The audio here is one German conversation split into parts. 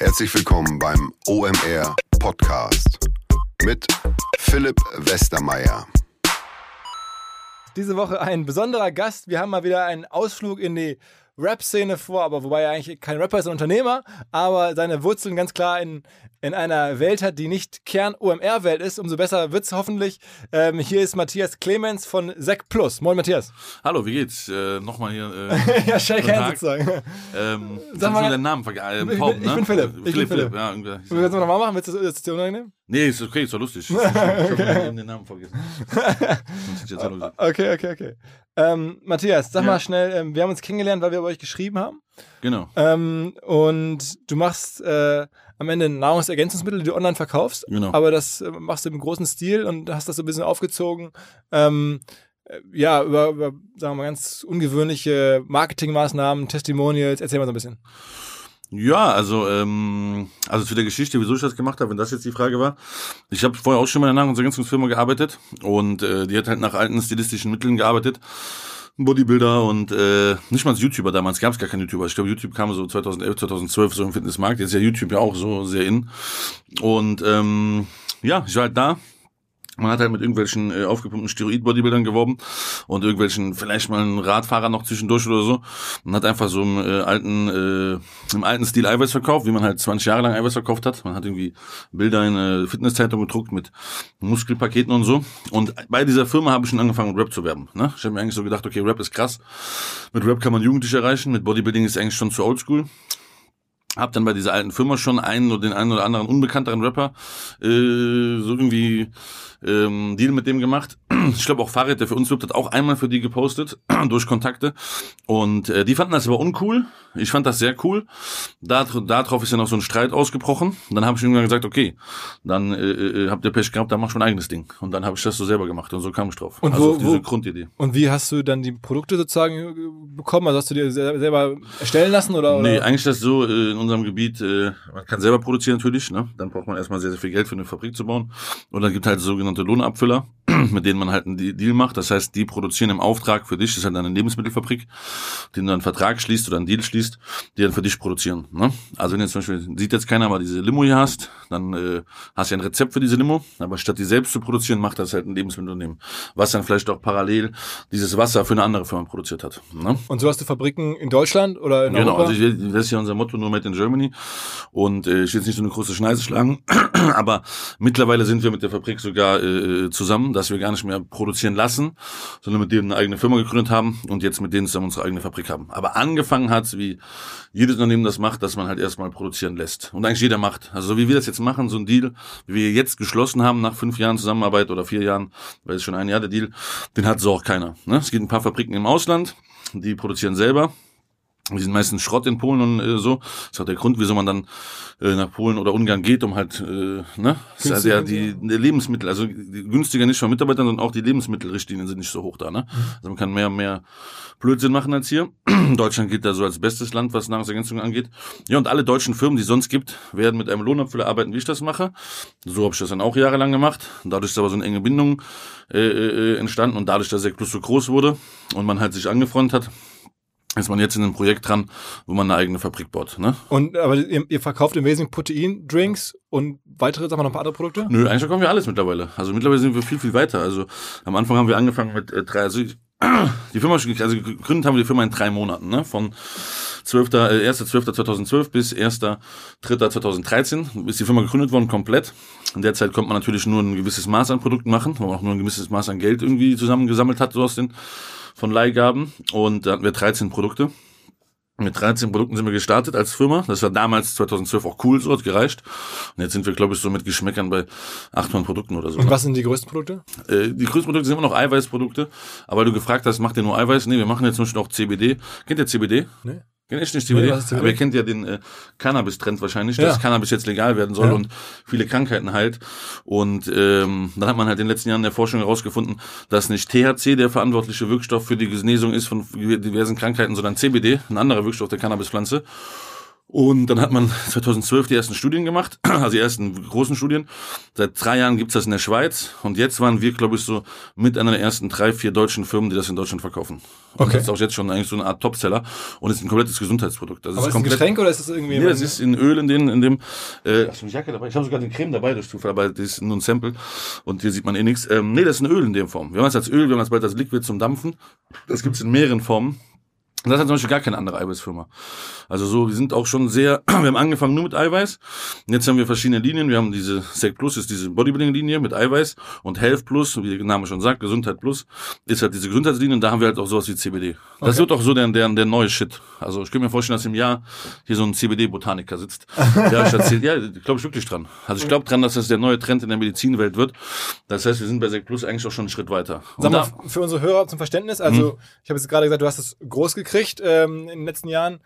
Herzlich willkommen beim OMR Podcast mit Philipp Westermeier. Diese Woche ein besonderer Gast. Wir haben mal wieder einen Ausflug in die Rap-Szene vor, aber wobei er eigentlich kein Rapper ist, ein Unternehmer, aber seine Wurzeln ganz klar in, in einer Welt hat, die nicht Kern-OMR-Welt ist. Umso besser wird es hoffentlich. Ähm, hier ist Matthias Clemens von Sec Plus. Moin, Matthias. Hallo, wie geht's? Äh, Nochmal hier. Äh, ja, Shake Hands sozusagen. Ähm, Sag mal, deinen Namen vergessen. Äh, ich, bin, ich ne? bin Philipp. Ich Philipp, bin Philipp. Ja, irgendwie. Willst du das nochmal machen? Willst du das jetzt unangenehm? Nee, ist okay, ist doch lustig. Ich hab den Namen vergessen. Okay, okay, okay. Ähm, Matthias, sag Ja. mal schnell, ähm, wir haben uns kennengelernt, weil wir bei euch geschrieben haben. Genau. Ähm, und du machst äh, am Ende Nahrungsergänzungsmittel, die du online verkaufst. Genau. Aber das äh, machst du im großen Stil und hast das so ein bisschen aufgezogen. Ähm, äh, ja, über, über, sagen wir mal, ganz ungewöhnliche Marketingmaßnahmen, Testimonials. Erzähl mal so ein bisschen. Ja, also ähm, also zu der Geschichte, wieso ich das gemacht habe, wenn das jetzt die Frage war. Ich habe vorher auch schon mal in einer Nahrungsergänzungsfirma gearbeitet und äh, die hat halt nach alten stilistischen Mitteln gearbeitet. Bodybuilder und äh, nicht mal als YouTuber damals gab es gar keinen YouTuber. Ich glaube, YouTube kam so 2011, 2012 so im Fitnessmarkt. Jetzt ist ja YouTube ja auch so sehr in. Und ähm, ja, ich war halt da. Man hat halt mit irgendwelchen äh, aufgepumpten Steroid-Bodybuildern geworben und irgendwelchen, vielleicht mal einen Radfahrer noch zwischendurch oder so. Man hat einfach so im äh, alten, äh, im alten Stil Eiweiß verkauft, wie man halt 20 Jahre lang Eiweiß verkauft hat. Man hat irgendwie Bilder in äh, Fitnesszeitung gedruckt mit Muskelpaketen und so. Und bei dieser Firma habe ich schon angefangen, mit Rap zu werben. Ne? Ich habe mir eigentlich so gedacht, okay, Rap ist krass. Mit Rap kann man Jugendliche erreichen, mit Bodybuilding ist eigentlich schon zu oldschool. Hab dann bei dieser alten Firma schon einen oder den einen oder anderen unbekannteren Rapper äh, so irgendwie ähm, Deal mit dem gemacht. Ich glaube auch Farid, der für uns wirbt, hat auch einmal für die gepostet durch Kontakte und äh, die fanden das aber uncool. Ich fand das sehr cool. Da, darauf ist ja noch so ein Streit ausgebrochen. Dann habe ich irgendwann gesagt, okay, dann äh, äh, habt ihr Pech gehabt, dann mach schon ein eigenes Ding. Und dann habe ich das so selber gemacht und so kam ich drauf. Und also wo- auf diese wo- Grundidee. Und wie hast du dann die Produkte sozusagen äh, bekommen? Also hast du dir sel- selber erstellen lassen oder? Nee, oder? eigentlich ist das so, äh, in unserem Gebiet, äh, man kann selber produzieren natürlich, ne? Dann braucht man erstmal sehr, sehr viel Geld für eine Fabrik zu bauen. Und dann gibt halt sogenannte Lohnabfüller, mit denen man halt einen De- Deal macht. Das heißt, die produzieren im Auftrag für dich, das ist halt eine Lebensmittelfabrik, den du einen Vertrag schließt oder einen Deal schließt, die dann für dich produzieren. Ne? Also wenn jetzt zum Beispiel, sieht jetzt keiner, aber diese Limo hier hast, dann äh, hast du ja ein Rezept für diese Limo, aber statt die selbst zu produzieren, macht das halt ein Lebensmittelunternehmen, was dann vielleicht auch parallel dieses Wasser für eine andere Firma produziert hat. Ne? Und so hast du Fabriken in Deutschland oder in Genau, Europa? also ich, das ist ja unser Motto, nur Made in Germany. Und äh, ich will jetzt nicht so eine große Schneise schlagen, aber mittlerweile sind wir mit der Fabrik sogar äh, zusammen, dass wir gar nicht mehr produzieren lassen, sondern mit denen eine eigene Firma gegründet haben und jetzt mit denen zusammen unsere eigene Fabrik haben. Aber angefangen hat wie jedes Unternehmen das macht, dass man halt erstmal produzieren lässt. Und eigentlich jeder macht. Also so wie wir das jetzt machen, so ein Deal, wie wir jetzt geschlossen haben nach fünf Jahren Zusammenarbeit oder vier Jahren, weil es schon ein Jahr der Deal, den hat so auch keiner. Ne? Es gibt ein paar Fabriken im Ausland, die produzieren selber. Die sind meistens Schrott in Polen und äh, so. Das ist auch der Grund, wieso man dann äh, nach Polen oder Ungarn geht, um halt, äh, ne? Das ist also ja die, die Lebensmittel, also die, günstiger nicht von Mitarbeitern, sondern auch die Lebensmittelrichtlinien sind nicht so hoch da, ne? Also man kann mehr mehr Blödsinn machen als hier. Deutschland gilt da so als bestes Land, was Nahrungsergänzung angeht. Ja, und alle deutschen Firmen, die es sonst gibt, werden mit einem Lohnabfüller arbeiten, wie ich das mache. So habe ich das dann auch jahrelang gemacht. Und dadurch ist aber so eine enge Bindung äh, äh, entstanden und dadurch, dass der Plus so groß wurde und man halt sich angefreundet hat, ist man jetzt in einem Projekt dran, wo man eine eigene Fabrik baut. Ne? Und aber ihr, ihr verkauft im Wesentlichen Protein-Drinks und weitere, sagen wir noch ein paar andere Produkte? Nö, eigentlich kommen wir alles mittlerweile. Also mittlerweile sind wir viel, viel weiter. Also am Anfang haben wir angefangen mit äh, drei, also die Firma, also gegründet haben wir die Firma in drei Monaten, ne? Von 12. Äh, 1.12.2012 bis 1.3.2013 ist die Firma gegründet worden, komplett. In der Zeit konnte man natürlich nur ein gewisses Maß an Produkten machen, weil man auch nur ein gewisses Maß an Geld irgendwie zusammengesammelt hat, so aus den von Leihgaben. Und da hatten wir 13 Produkte. Mit 13 Produkten sind wir gestartet als Firma. Das war damals 2012 auch cool, so hat gereicht. Und jetzt sind wir, glaube ich, so mit Geschmäckern bei 800 Produkten oder so. Und was sind die größten Produkte? Äh, die größten Produkte sind immer noch Eiweißprodukte. Aber weil du gefragt hast, macht ihr nur Eiweiß? Nee, wir machen jetzt zum Beispiel auch CBD. Kennt ihr CBD? Nee. Echt nicht ist CBD? Aber ihr kennt ja den äh, Cannabis-Trend wahrscheinlich, Ja. dass Cannabis jetzt legal werden soll Ja. und viele Krankheiten heilt. Und ähm, dann hat man halt in den letzten Jahren in der Forschung herausgefunden, dass nicht THC der verantwortliche Wirkstoff für die Genesung ist von diversen Krankheiten, sondern CBD, ein anderer Wirkstoff der Cannabispflanze. Und dann hat man 2012 die ersten Studien gemacht, also die ersten großen Studien. Seit drei Jahren gibt's das in der Schweiz. Und jetzt waren wir, glaube ich, so mit einer der ersten drei, vier deutschen Firmen, die das in Deutschland verkaufen. Und Okay. das ist auch jetzt schon eigentlich so eine Art Topseller. Und ist ein komplettes Gesundheitsprodukt. Also Aber es ist es ein komplett Getränk oder ist es irgendwie. Nee, das ist in Öl in, den, in dem. Äh, hast du eine Jacke dabei? Ich habe sogar die Creme dabei durch Zufall, aber das ist nur ein Sample und hier sieht man eh nichts. Ähm, nee, das ist ein Öl in der Form. Wir haben das als Öl, wir haben das bald als Liquid zum Dampfen. Das gibt's in mehreren Formen. Und das hat zum Beispiel gar keine andere Eiweißfirma. Also so, wir sind auch schon sehr, wir haben angefangen nur mit Eiweiß. Und jetzt haben wir verschiedene Linien. Wir haben diese Sec Plus, ist diese Bodybuilding-Linie mit Eiweiß und Health Plus, wie der Name schon sagt, Gesundheit Plus, ist halt diese Gesundheitslinie und da haben wir halt auch sowas wie CBD. Das Okay. wird auch so der, der, der neue Shit. Also ich könnte mir vorstellen, dass im Jahr hier so ein CBD-Botaniker sitzt. Ja, ich erzähl, ja, glaube ich wirklich dran. Also ich glaube dran, dass das der neue Trend in der Medizinwelt wird. Das heißt, wir sind bei Sec Plus eigentlich auch schon einen Schritt weiter. Und Sag mal, Mhm. für unsere Hörer zum Verständnis, also ich habe jetzt gerade gesagt, du hast es groß gekriegt ähm, in den letzten Jahren.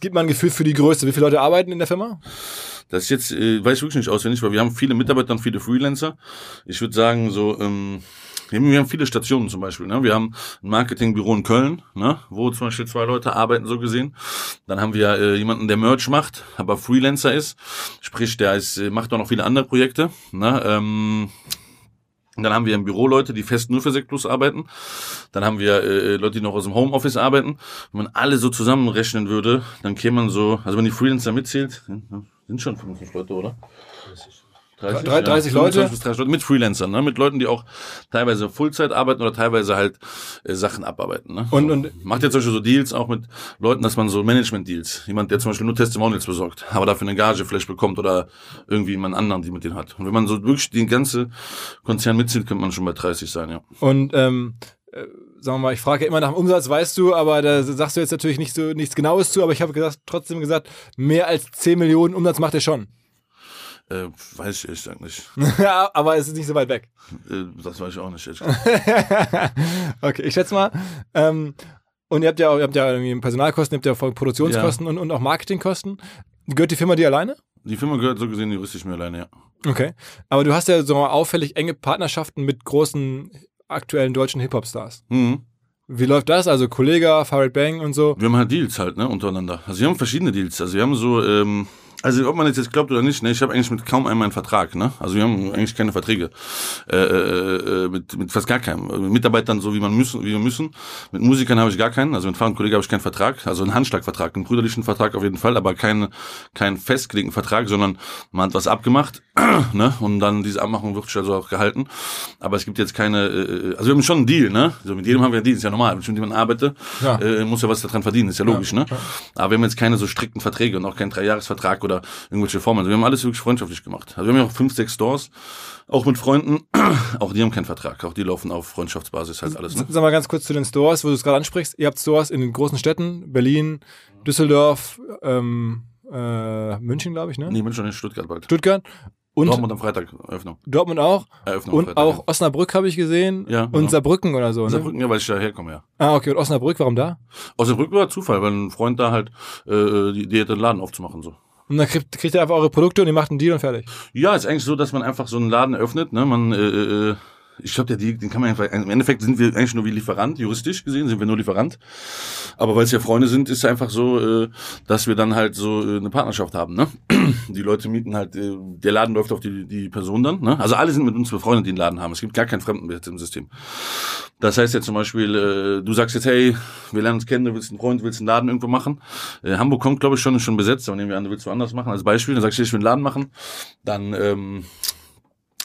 Gib mal ein Gefühl für die Größe. Wie viele Leute arbeiten in der Firma? Das ist jetzt, äh, weiß ich wirklich nicht auswendig, weil wir haben viele Mitarbeiter und viele Freelancer. Ich würde sagen, so, ähm, wir haben- wir haben viele Stationen zum Beispiel. Ne? Wir haben ein Marketingbüro in Köln, ne? wo zum Beispiel zwei Leute arbeiten, so gesehen. Dann haben wir äh, jemanden, der Merch macht, aber Freelancer ist. Sprich, der ist, äh, macht auch noch viele andere Projekte. Ne? Ähm, und dann haben wir im Büro Leute, die fest nur für Sekt Plus arbeiten. Dann haben wir äh, Leute, die noch aus dem Homeoffice arbeiten. Wenn man alle so zusammenrechnen würde, dann käme man so, also wenn die Freelancer mitzählt, sind schon 55 Leute, oder? 30, Drei- 30 Leute? 25 bis 30 Leute mit Freelancern, ne? mit Leuten, die auch teilweise Vollzeit arbeiten oder teilweise halt äh, Sachen abarbeiten. Ne? Und- so. und- Macht jetzt zum Beispiel so Deals auch mit Leuten, dass man so Management-Deals, jemand, der zum Beispiel nur Testimonials besorgt, aber dafür eine Gage vielleicht bekommt oder irgendwie jemand anderen, die mit denen hat. Und wenn man so wirklich den ganze Konzern mitzieht, könnte man schon bei 30 sein, ja. Und ähm, äh, sagen wir mal, ich frage ja immer nach dem Umsatz, weißt du, aber da sagst du jetzt natürlich nicht so nichts Genaues zu, aber ich habe gesagt, trotzdem gesagt, mehr als 10 Millionen Umsatz macht er schon. Äh, weiß ich ehrlich gesagt nicht. ja, aber es ist nicht so weit weg. Äh, das weiß ich auch nicht. okay, ich schätze mal. Ähm, und ihr habt ja, auch- ihr habt ja irgendwie Personalkosten, ihr habt ja Produktionskosten und, und auch Marketingkosten. Gehört die Firma dir alleine? Die Firma gehört so gesehen juristisch mir alleine, ja. Okay. Aber du hast ja so auffällig enge Partnerschaften mit großen aktuellen deutschen Hip-Hop-Stars. Mhm. Wie läuft das? Also Kollega, Farid Bang und so. Wir haben halt Deals halt, ne, untereinander. Also wir haben verschiedene Deals. Also wir haben so, ähm, also ob man jetzt jetzt glaubt oder nicht, ne, ich habe eigentlich mit kaum einem einen Vertrag, ne? Also wir haben eigentlich keine Verträge. Äh, äh, äh, mit, mit fast gar keinem. Also Mit Mitarbeitern so wie man müssen, wie wir müssen. Mit Musikern habe ich gar keinen. Also mit Fahrrad und Kollege habe ich keinen Vertrag. Also einen Handschlagvertrag, einen brüderlichen Vertrag auf jeden Fall, aber keinen keinen festgelegten Vertrag, sondern man hat was abgemacht, ne? Und dann diese Abmachung wird also auch gehalten. Aber es gibt jetzt keine, äh, also wir haben schon einen Deal, ne? So mit jedem haben wir einen Deal, ist ja normal. Wenn ich mit jemandem arbeite, Ja. äh, muss ja was daran verdienen, ist ja logisch, ne? Aber wir haben jetzt keine so strikten Verträge und auch keinen Dreijahresvertrag oder irgendwelche Formen. Also wir haben alles wirklich freundschaftlich gemacht. Also wir haben ja auch fünf, sechs Stores, auch mit Freunden. Auch die haben keinen Vertrag. Auch die laufen auf Freundschaftsbasis halt alles, ne? Sag mal ganz kurz zu den Stores, wo du es gerade ansprichst. Ihr habt Stores in den großen Städten, Berlin, Düsseldorf, ähm, äh, München, glaube ich, ne? Nee, bin schon in Stuttgart bald. Stuttgart und Dortmund am Freitag, Eröffnung. Dortmund auch. Eröffnung Und Freitag, auch Osnabrück habe ich gesehen. Ja, Und genau. Saarbrücken oder so, ja. ne? Saarbrücken, ja, weil ich da herkomme, ja. Ah, okay. Und Osnabrück, warum da? Aus Saarbrücken war Zufall, weil ein Freund da halt, äh, die, die hat den Laden aufzumachen, so. Und dann kriegt, kriegt ihr einfach eure Produkte und ihr macht einen Deal und fertig. Ja, ist eigentlich so, dass man einfach so einen Laden öffnet. Ne? Man, äh, äh, ich glaube, der Deal, den kann man einfach. Im Endeffekt sind wir eigentlich nur wie Lieferant, juristisch gesehen sind wir nur Lieferant. Aber weil es ja Freunde sind, ist es einfach so, äh, dass wir dann halt so äh, eine Partnerschaft haben. Ne? Die Leute mieten halt, äh, der Laden läuft auf die, die Person dann. Ne? Also alle sind mit uns befreundet, die einen Laden haben. Es gibt gar keinen Fremdenwert im System. Das heißt jetzt zum Beispiel, äh, du sagst jetzt, hey, wir lernen uns kennen, du willst einen Freund, du willst einen Laden irgendwo machen. Äh, Hamburg kommt, glaube ich, schon, schon besetzt, aber nehmen wir an, du willst woanders machen. Als Beispiel, dann sagst du, ich will einen Laden machen. Dann ähm,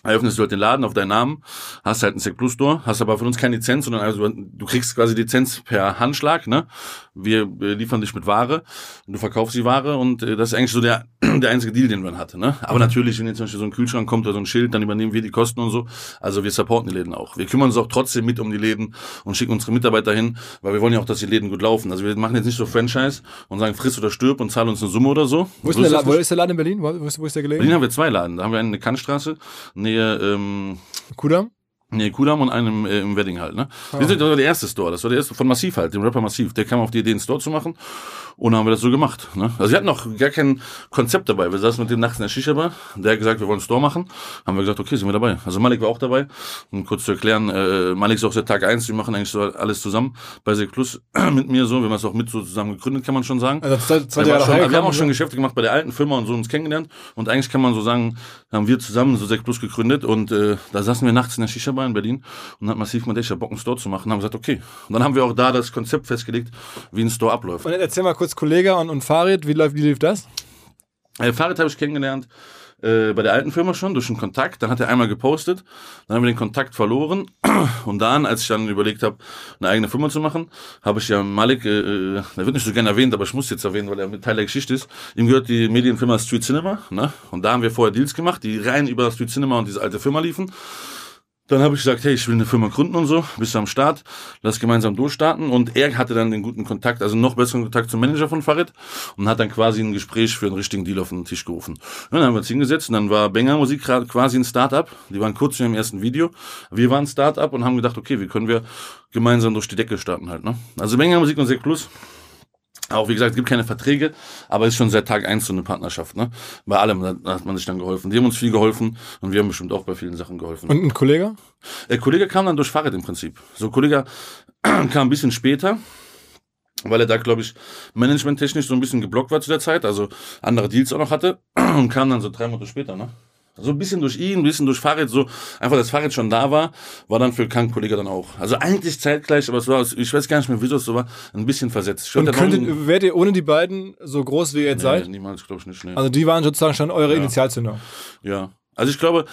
eröffnest du halt den Laden auf deinen Namen, hast halt einen Sec Plus Store, hast aber von uns keine Lizenz, sondern also du kriegst quasi Lizenz per Handschlag, ne? Wir liefern dich mit Ware und du verkaufst die Ware und äh, das ist eigentlich so der, der einzige Deal, den man hatte, ne? Aber natürlich, wenn jetzt zum Beispiel so ein Kühlschrank kommt oder so ein Schild, dann übernehmen wir die Kosten und so. Also wir supporten die Läden auch. Wir kümmern uns auch trotzdem mit um die Läden und schicken unsere Mitarbeiter hin, weil wir wollen ja auch, dass die Läden gut laufen. Also wir machen jetzt nicht so Franchise und sagen friss oder stirb und zahl uns eine Summe oder so. Wo ist, So der, La- wo ist der Laden in Berlin? Wo, ist, wo ist der gelegen? Berlin haben wir zwei Laden. Da haben wir einen in der Kantstraße, Nähe, ähm, Kudam? Nee, Kudam und einem äh, im Wedding halt, ne? Oh. Das war der erste Store, das war der erste von Massiv halt, dem Rapper Massiv. Der kam auf die Idee, einen Store zu machen und dann haben wir das so gemacht, ne? Also wir hatten noch gar kein Konzept dabei. Wir saßen mit dem nachts in der Shisha-Bar, der hat gesagt, wir wollen einen Store machen. Haben wir gesagt, okay, sind wir dabei. Also Malik war auch dabei. Um kurz zu erklären, äh, Malik ist auch seit Tag eins. wir machen eigentlich so alles zusammen bei Sek Plus mit mir so. Wir haben das auch mit so zusammen gegründet, kann man schon sagen. Also zwei, zwei Jahre schon, wir haben auch schon Geschäfte gemacht bei der alten Firma und so uns kennengelernt. Und eigentlich kann man so sagen, haben wir zusammen so Sek Plus gegründet und äh, da saßen wir nachts in der Shisha-Bar in Berlin und hat massiv mit Bock, einen Store zu machen. Haben gesagt, okay. Und dann haben wir auch da das Konzept festgelegt, wie ein Store abläuft. Und erzähl mal kurz, Kollege und, und Farid, wie, läuft, wie lief das? Äh, Farid habe ich kennengelernt äh, bei der alten Firma schon durch einen Kontakt. Dann hat er einmal gepostet, dann haben wir den Kontakt verloren. Und dann, als ich dann überlegt habe, eine eigene Firma zu machen, habe ich ja Malik, äh, äh, der wird nicht so gerne erwähnt, aber ich muss jetzt erwähnen, weil er Teil der Geschichte ist. Ihm gehört die Medienfirma Street Cinema. Ne? Und da haben wir vorher Deals gemacht, die rein über Street Cinema und diese alte Firma liefen. Dann habe ich gesagt, hey, ich will eine Firma gründen und so, bist du am Start, lass gemeinsam durchstarten. Und er hatte dann den guten Kontakt, also noch besseren Kontakt zum Manager von Farid und hat dann quasi ein Gespräch für einen richtigen Deal auf den Tisch gerufen. Und dann haben wir uns hingesetzt und dann war Banger Musik quasi ein Startup. Die waren kurz in dem ersten Video. Wir waren Startup und haben gedacht, okay, wie können wir gemeinsam durch die Decke starten halt. Ne? Also Banger Musik und Sek Plus auch wie gesagt, es gibt keine Verträge, aber es ist schon seit Tag eins so eine Partnerschaft. Ne? Bei allem hat man sich dann geholfen. Die haben uns viel geholfen und wir haben bestimmt auch bei vielen Sachen geholfen. Und ein Kollege? Der Kollege kam dann durch Fahrrad im Prinzip. So, Kollege kam ein bisschen später, weil er da, glaube ich, managementtechnisch so ein bisschen geblockt war zu der Zeit, also andere Deals auch noch hatte und kam dann so drei Monate später. Ne? So ein bisschen durch ihn, ein bisschen durch Fahrrad, so einfach das Fahrrad schon da war, war dann für Krank Kollege dann auch. Also eigentlich zeitgleich, aber es war, ich weiß gar nicht mehr, wieso es so war, ein bisschen versetzt. Und könntet, wärt ihr ohne die beiden so groß, wie ihr jetzt nee, seid? niemals, glaube ich nicht. Nee. Also die waren sozusagen schon eure ja. Initialzünder. Ja. Also ich glaube,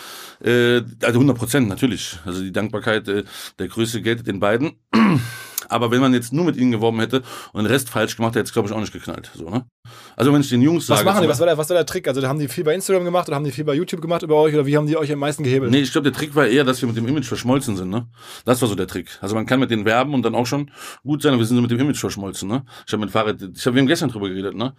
äh, also 100 Prozent natürlich. Also die Dankbarkeit, äh, der Größe geltet den beiden. Aber wenn man jetzt nur mit ihnen geworben hätte und den Rest falsch gemacht hätte, hätte es, glaube ich, auch nicht geknallt. So, ne? Also wenn ich den Jungs sage... Was machen die? Was war, der, was war der Trick? Also haben die viel bei Instagram gemacht oder haben die viel bei YouTube gemacht über euch oder wie haben die euch am meisten gehebelt? Nee, ich glaube, der Trick war eher, dass wir mit dem Image verschmolzen sind. Ne? Das war so der Trick. Also man kann mit denen werben und dann auch schon gut sein, aber wir sind so mit dem Image verschmolzen. Ne? Ich habe mit Fahrrad, ich hab, wir haben gestern drüber geredet, ne?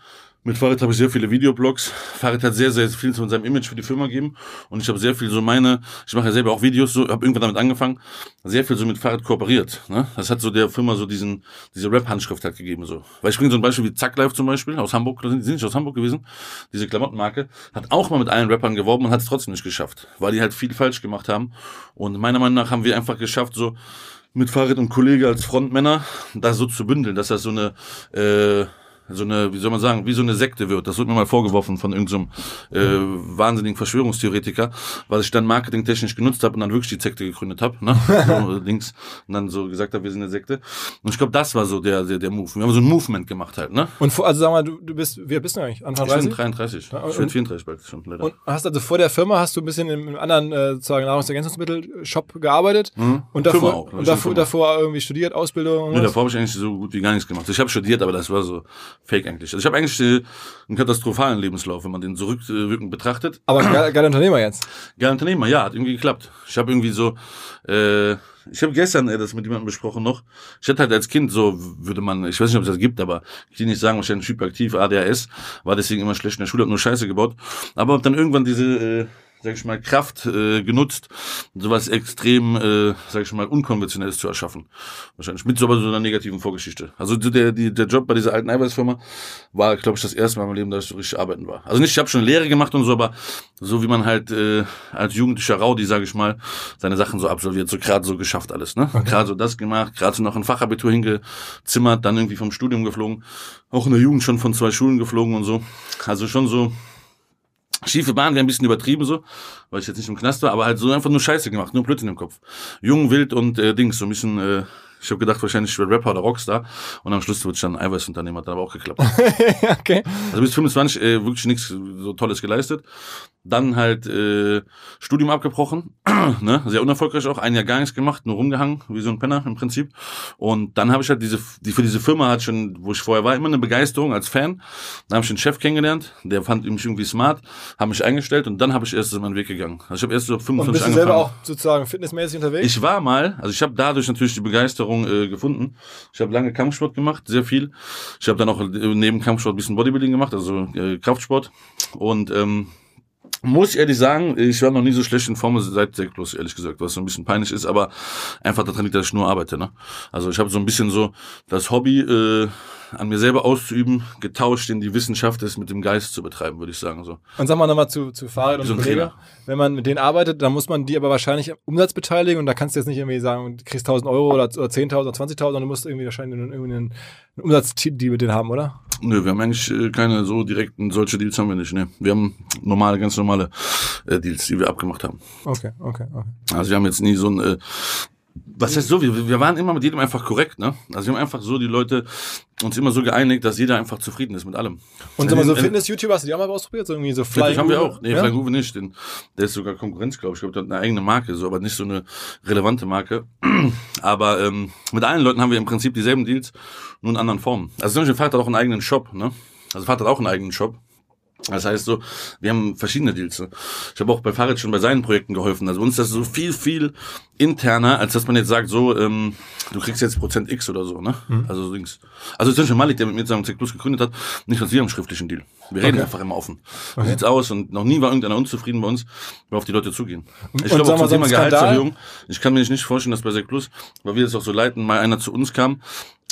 Mit Farid habe ich sehr viele Videoblogs. Farid hat sehr, sehr viel von seinem Image für die Firma gegeben. Und ich habe sehr viel so meine, ich mache ja selber auch Videos, so, habe irgendwann damit angefangen, sehr viel so mit Farid kooperiert. Ne? Das hat so der Firma so diesen, diese Rap-Handschrift halt gegeben. so. Weil ich bringe so ein Beispiel wie Zack Life zum Beispiel, aus Hamburg, die sind nicht aus Hamburg gewesen, diese Klamottenmarke, hat auch mal mit allen Rappern geworben und hat es trotzdem nicht geschafft, weil die halt viel falsch gemacht haben. Und meiner Meinung nach haben wir einfach geschafft, so mit Farid und Kollege als Frontmänner, das so zu bündeln, dass das so eine äh, so eine, wie soll man sagen, wie so eine Sekte wird. Das wird mir mal vorgeworfen von irgendeinem so äh, wahnsinnigen Verschwörungstheoretiker, was ich dann marketingtechnisch genutzt habe und dann wirklich die Sekte gegründet habe, ne? so, links und dann so gesagt habe, wir sind eine Sekte. Und ich glaube, das war so der, der, der Move. Wir haben so ein Movement gemacht halt, ne? Und vor, also sag mal, du, du bist, wie bist du eigentlich? Anfang 30? Ich bin 33. Ja, ich bin 34 bald schon, leider. Und hast also vor der Firma hast du ein bisschen im, anderen äh, sozusagen Nahrungsergänzungsmittel-Shop gearbeitet mhm. und davor, auch, und davor, davor irgendwie studiert, Ausbildung? Nee, davor habe ich eigentlich so gut wie gar nichts gemacht. Ich habe studiert, aber das war so fake eigentlich. Also ich habe eigentlich einen katastrophalen Lebenslauf, wenn man den zurückwirkend betrachtet. Aber geiler Unternehmer jetzt. Geiler Unternehmer, ja, hat irgendwie geklappt. Ich habe irgendwie so, äh, ich habe gestern äh, das mit jemandem besprochen noch. Ich hatte halt als Kind so, würde man, ich weiß nicht, ob es das gibt, aber ich will nicht sagen, wahrscheinlich hyperaktiv, ADHS, war deswegen immer schlecht in der Schule, hab nur Scheiße gebaut. Aber dann irgendwann diese äh, sag ich mal, Kraft äh, genutzt, sowas extrem, äh, sag ich mal, unkonventionelles zu erschaffen. Wahrscheinlich mit so, so einer negativen Vorgeschichte. Also der, die, der Job bei dieser alten Eiweißfirma war, glaube ich, das erste Mal in meinem Leben, dass ich so richtig arbeiten war. Also nicht, ich habe schon Lehre gemacht und so, aber so wie man halt äh, als jugendlicher Raudi, sage ich mal, seine Sachen so absolviert, so gerade so geschafft alles, ne? Okay. Gerade so das gemacht, gerade so noch ein Fachabitur hingezimmert, dann irgendwie vom Studium geflogen, auch in der Jugend schon von zwei Schulen geflogen und so. Also schon so Schiefe Bahn wäre ein bisschen übertrieben so, weil ich jetzt nicht im Knast war, aber halt so einfach nur Scheiße gemacht, nur Blödsinn im Kopf. Jung, wild und äh, Dings, so ein bisschen, äh, ich habe gedacht, wahrscheinlich ich werde Rapper oder Rockstar und am Schluss wird ich dann Eiweißunternehmer, hat dann aber auch geklappt. okay. Also bis 25 äh, wirklich nichts so Tolles geleistet dann halt äh, Studium abgebrochen, ne? sehr unerfolgreich auch, ein Jahr gar nichts gemacht, nur rumgehangen, wie so ein Penner im Prinzip. Und dann habe ich halt diese, die für diese Firma hat schon, wo ich vorher war, immer eine Begeisterung als Fan. Dann habe ich einen Chef kennengelernt, der fand mich irgendwie smart, habe mich eingestellt und dann habe ich erst meinen Weg gegangen. Also ich habe erst so 55 und bist du selber auch sozusagen fitnessmäßig unterwegs? Ich war mal, also ich habe dadurch natürlich die Begeisterung äh, gefunden. Ich habe lange Kampfsport gemacht, sehr viel. Ich habe dann auch neben Kampfsport ein bisschen Bodybuilding gemacht, also äh, Kraftsport und ähm, muss ich ehrlich sagen, ich war noch nie so schlecht in Form seit Sek Plus, ehrlich gesagt, was so ein bisschen peinlich ist, aber einfach daran liegt, dass ich nur arbeite. Ne? Also ich habe so ein bisschen so das Hobby äh, an mir selber auszuüben, getauscht in die Wissenschaft, es mit dem Geist zu betreiben, würde ich sagen. So. Und sag mal nochmal zu, zu Fahrrad und So Kollege. Wenn man mit denen arbeitet, dann muss man die aber wahrscheinlich am Umsatz beteiligen und da kannst du jetzt nicht irgendwie sagen, du kriegst 1000 Euro oder, oder 10.000 oder 20.000, sondern du musst irgendwie wahrscheinlich einen, irgendwie einen, einen Umsatzdeal mit denen haben, oder? Nö, wir haben eigentlich äh, keine so direkten, solche Deals haben wir nicht. Ne? Wir haben normale, ganz normale äh, Deals, die wir abgemacht haben. Okay, okay, okay. Also wir haben jetzt nie so ein, äh, was heißt so, wir, wir waren immer mit jedem einfach korrekt, ne? Also wir haben einfach so die Leute uns immer so geeinigt, dass jeder einfach zufrieden ist mit allem. Und sag mal, so Fitness-YouTuber, hast du die auch mal ausprobiert? So irgendwie so Fly Fly haben wir auch. Nee, ja? Fly nicht. Den, der ist sogar Konkurrenz, glaube ich. Ich glaube, der hat eine eigene Marke, so, aber nicht so eine relevante Marke. Aber ähm, mit allen Leuten haben wir im Prinzip dieselben Deals, nur in anderen Formen. Also zum Beispiel Vater hat auch einen eigenen Shop, ne? Also Vater hat auch einen eigenen Shop. Das heißt so, wir haben verschiedene Deals. ne? Ich habe auch bei Farid schon bei seinen Projekten geholfen. Also uns ist das so viel, viel interner, als dass man jetzt sagt, so, ähm, du kriegst jetzt Prozent X oder so, ne? Also so Dings. Also zum Beispiel Malik, der mit mir zusammen C Plus gegründet hat, nicht was wir haben schriftlichen Deal. Wir reden Okay. einfach immer offen. Wie sieht's aus? Und noch nie war irgendeiner unzufrieden bei uns, wir auf die Leute zugehen. Ich glaube auch zum Thema? Gehaltserhöhung. Ich kann mir nicht vorstellen, dass bei Sek Plus, weil wir es auch so leiten, mal einer zu uns kam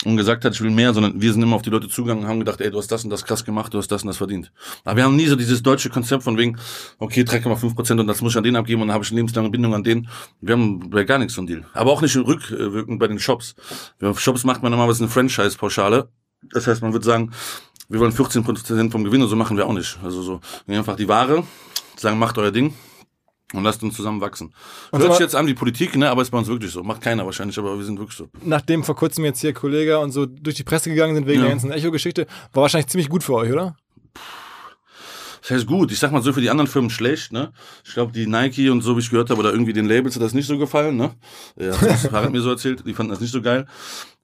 und gesagt hat, ich will mehr, sondern wir sind immer auf die Leute zugegangen und haben gedacht, ey, du hast das und das krass gemacht, du hast das und das verdient. Aber wir haben nie so dieses deutsche Konzept von wegen, okay, 3,5 Prozent und das muss ich an den abgeben und dann habe ich eine lebenslange Bindung an den. Wir haben bei gar nichts so einen Deal. Aber auch nicht rückwirkend bei den Shops. Bei Shops macht man normalerweise eine Franchise-Pauschale. Das heißt, man würde sagen, wir wollen 14 Prozent vom Gewinn und so machen wir auch nicht. Also so, wir nehmen einfach die Ware, sagen, macht euer Ding. Und lasst uns zusammen wachsen. Und Hört sich jetzt an wie Politik, ne? Aber ist bei uns wirklich so. Macht keiner wahrscheinlich, aber wir sind wirklich so. Nachdem vor kurzem jetzt hier Kollege und so durch die Presse gegangen sind wegen Ja. der ganzen Echo-Geschichte, war wahrscheinlich ziemlich gut für euch, oder? Das heißt gut, ich sag mal so für die anderen Firmen schlecht, ne? Ich glaube, die Nike und so, wie ich gehört habe, oder irgendwie den Labels hat das nicht so gefallen, ne? Ja, das hat mir so erzählt, die fanden das nicht so geil.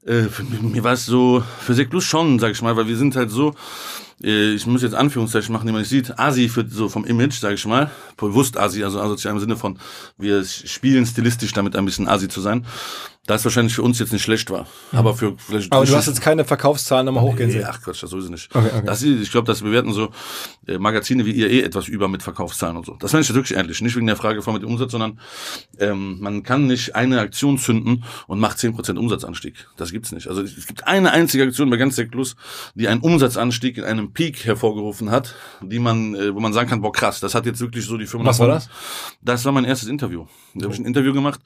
Äh, für, mir war es so, für Sek Plus schon, sag ich mal, weil wir sind halt so, äh, ich muss jetzt Anführungszeichen machen, die man nicht sieht, Asi für so vom Image, sag ich mal, bewusst Asi, also asozial im Sinne von, wir spielen stilistisch damit ein bisschen Asi zu sein, das wahrscheinlich für uns jetzt nicht schlecht war, aber für vielleicht Aber du hast jetzt keine Verkaufszahlen nochmal hochgehen Nee, sehen. ach Quatsch, das sowieso nicht. Okay, okay. Das, ich glaube, das bewerten so äh, Magazine wie ihr eh etwas über mit Verkaufszahlen und so. Das meine ich jetzt wirklich ehrlich. Nicht wegen der Frage von mit dem Umsatz, sondern ähm, man kann nicht eine Aktion zünden und macht 10% Umsatzanstieg. Das gibt's nicht. Also es gibt eine einzige Aktion bei ganz Sek Plus, die einen Umsatzanstieg in einem Peak hervorgerufen hat, die man, äh, wo man sagen kann, boah krass, das hat jetzt wirklich so die Firma Was war vorne- Das war mein erstes Interview. Da habe ich ein Interview gemacht.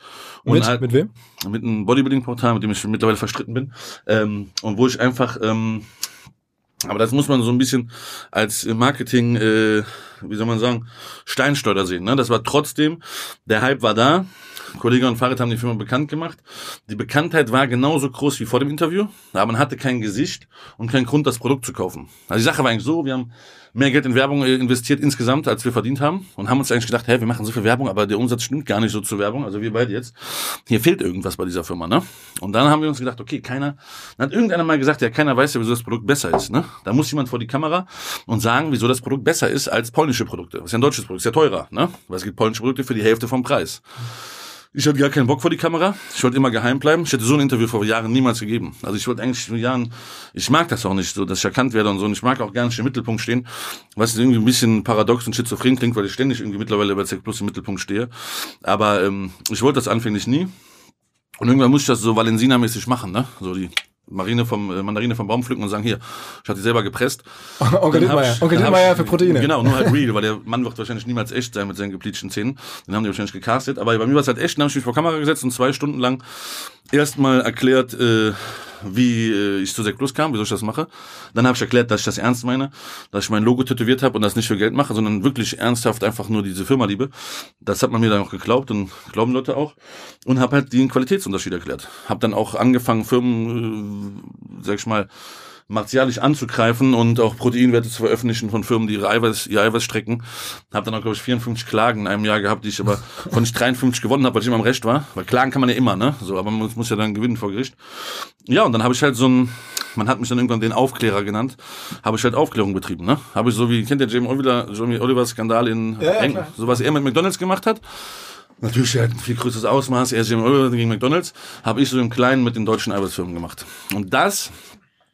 und Mit, halt- mit wem? mit einem Bodybuilding-Portal, mit dem ich mittlerweile verstritten bin, ähm, und wo ich einfach, ähm, aber das muss man so ein bisschen als Marketing, äh, wie soll man sagen, Steinschleuder sehen. Ne? Das war trotzdem, der Hype war da. Kollege und Farid haben die Firma bekannt gemacht. Die Bekanntheit war genauso groß wie vor dem Interview, aber man hatte kein Gesicht und keinen Grund, das Produkt zu kaufen. Also die Sache war eigentlich so, wir haben mehr Geld in Werbung äh, investiert insgesamt, als wir verdient haben und haben uns eigentlich gedacht, hä, wir machen so viel Werbung, aber der Umsatz stimmt gar nicht so zur Werbung, also wir beide jetzt. Hier fehlt irgendwas bei dieser Firma, ne? Und dann haben wir uns gedacht, okay, keiner, dann hat irgendeiner mal gesagt, ja, keiner weiß ja, wieso das Produkt besser ist, ne? Da muss jemand vor die Kamera und sagen, wieso das Produkt besser ist als polnische Produkte. Das ist ja ein deutsches Produkt, ist ja teurer, ne? Weil es gibt polnische Produkte für die Hälfte vom Preis. Ich hatte gar keinen Bock vor die Kamera. Ich wollte immer geheim bleiben. Ich hätte so ein Interview vor Jahren niemals gegeben. Also ich wollte eigentlich vor Jahren, ich mag das auch nicht so, dass ich erkannt werde und so. Und ich mag auch gar nicht im Mittelpunkt stehen, was irgendwie ein bisschen paradox und schizophren klingt, weil ich ständig irgendwie mittlerweile bei Zeck Plus im Mittelpunkt stehe. Aber ähm, ich wollte das anfänglich nie. Und irgendwann muss ich das so Valensina-mäßig machen, ne? So die Marine vom äh, Mandarine vom Baum pflücken und sagen, hier, ich habe die selber gepresst. Onkel Dittmeier. Onkel Dittmeier für Proteine. Genau, nur halt real, weil der Mann wird wahrscheinlich niemals echt sein mit seinen gepleatschten Zähnen. Den haben die wahrscheinlich gecastet. Aber bei mir war es halt echt, dann habe ich mich vor Kamera gesetzt und zwei Stunden lang erstmal erklärt, äh, wie äh, ich zu Sek Plus kam, wieso ich das mache. Dann habe ich erklärt, dass ich das ernst meine, dass ich mein Logo tätowiert habe und das nicht für Geld mache, sondern wirklich ernsthaft einfach nur diese Firma liebe. Das hat man mir dann auch geglaubt und glauben Leute auch. Und habe halt den Qualitätsunterschied erklärt. Habe dann auch angefangen, Firmen, äh, sag ich mal, martialisch anzugreifen und auch Proteinwerte zu veröffentlichen von Firmen, die ihre Eiweiß, ihr Eiweiß strecken. Habe dann auch, glaube ich, 54 Klagen in einem Jahr gehabt, die ich aber von ich 53 gewonnen habe, weil ich immer am Recht war. Weil klagen kann man ja immer, ne? So, aber man muss ja dann gewinnen vor Gericht. Ja, und dann habe ich halt so ein, man hat mich dann irgendwann den Aufklärer genannt, habe ich halt Aufklärung betrieben, ne? Habe ich so wie, kennt ihr Jamie Oliver, Jamie Oliver Skandal in Ja, ja, Eng, klar. so was er mit McDonalds gemacht hat? Natürlich halt ein viel größeres Ausmaß, er ist Jamie Oliver gegen McDonalds, habe ich so im Kleinen mit den deutschen Eiweißfirmen gemacht. Und das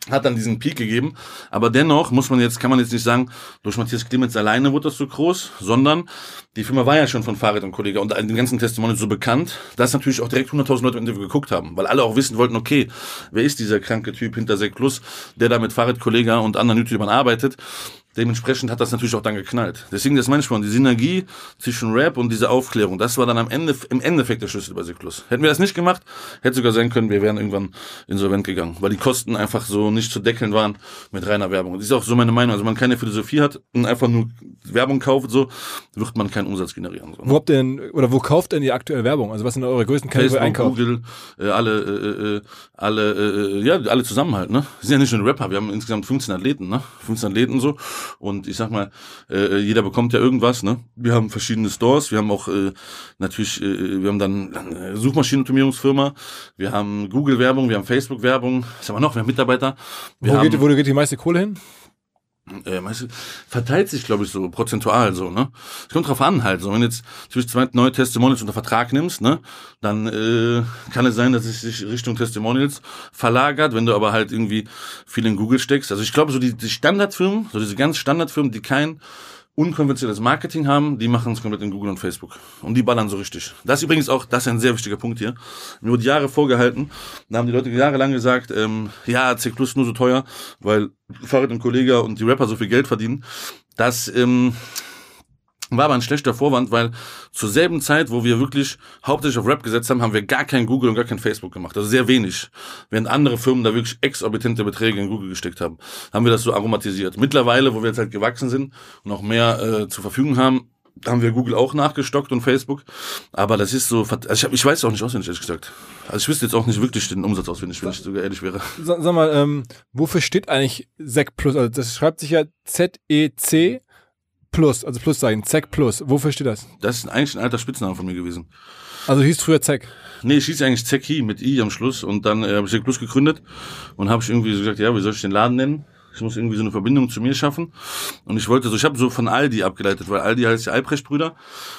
hat dann diesen Peak gegeben. Aber dennoch muss man jetzt, kann man jetzt nicht sagen, durch Matthias Clemens alleine wurde das so groß, sondern die Firma war ja schon von Farid und Kollege und den ganzen Testimonials so bekannt, dass natürlich auch direkt 100.000 Leute im Interview geguckt haben, weil alle auch wissen wollten, okay, wer ist dieser kranke Typ hinter Sek Plus, der da mit Farid, Kollege und anderen YouTubern arbeitet dementsprechend hat das natürlich auch dann geknallt. Deswegen das manchmal die Synergie zwischen Rap und dieser Aufklärung, das war dann am Ende im Endeffekt der Schlüssel bei Cyclus. Hätten wir das nicht gemacht, hätte sogar sein können, wir wären irgendwann insolvent gegangen, weil die Kosten einfach so nicht zu deckeln waren mit reiner Werbung. Das ist auch so meine Meinung. Also man keine Philosophie hat und einfach nur Werbung kauft, so wird man keinen Umsatz generieren. So. Wo habt ihr denn oder wo kauft denn die aktuelle Werbung? Also was sind eure größten Kanäle Facebook, Einkauf? Google, äh, alle, äh, äh, alle, äh, ja, alle zusammen halt, ne? Wir sind ja nicht nur Rapper, wir haben insgesamt 15 Athleten, ne? 15 Athleten so. Und ich sag mal, äh, jeder bekommt ja irgendwas, ne? Wir haben verschiedene Stores, wir haben auch äh, natürlich, äh, wir haben dann äh, Suchmaschinenoptimierungsfirma, wir haben Google-Werbung, wir haben Facebook-Werbung, was haben wir noch? Wir haben Mitarbeiter. Wir Wo haben, geht, wo geht die meiste Kohle hin? Äh, verteilt sich, glaube ich, so prozentual so, ne? Es kommt drauf an halt. So, wenn jetzt natürlich zwei neue Testimonials unter Vertrag nimmst, ne, dann äh, kann es sein, dass es sich Richtung Testimonials verlagert, wenn du aber halt irgendwie viel in Google steckst. Also ich glaube, so die, die Standardfirmen, so diese ganz Standardfirmen, die kein unkonventionelles Marketing haben, die machen es komplett in Google und Facebook. Und die ballern so richtig. Das ist übrigens auch, das ist ein sehr wichtiger Punkt hier. Mir wurde Jahre vorgehalten, da haben die Leute jahrelang gesagt, ähm, ja, C Plus nur so teuer, weil Farid und Kollege und die Rapper so viel Geld verdienen. Das ähm, war aber ein schlechter Vorwand, weil zur selben Zeit, wo wir wirklich hauptsächlich auf Rap gesetzt haben, haben wir gar kein Google und gar kein Facebook gemacht. Also sehr wenig. Während andere Firmen da wirklich exorbitante Beträge in Google gesteckt haben, haben wir das so aromatisiert. Mittlerweile, wo wir jetzt halt gewachsen sind und auch mehr äh, zur Verfügung haben, haben wir Google auch nachgestockt und Facebook. Aber das ist so, also ich, hab, ich weiß auch nicht auswendig, ehrlich gesagt. Also ich wüsste jetzt auch nicht wirklich den Umsatz auswendig, wenn ich sogar ehrlich wäre. Sag, sag mal, ähm, wofür steht eigentlich Sec Plus? Also das schreibt sich ja Z-E-C Plus, also Pluszeichen, Sec Plus. Wofür steht das? Das ist eigentlich ein alter Spitzname von mir gewesen. Also hieß früher Sec. Nee, ich hieß eigentlich Zeki mit I am Schluss und dann äh, habe ich Sek Plus gegründet und habe ich irgendwie so gesagt, ja, wie soll ich den Laden nennen? Ich muss irgendwie so eine Verbindung zu mir schaffen. Und ich wollte so, ich habe so von Aldi abgeleitet, weil Aldi heißt ja Albrecht-Brüder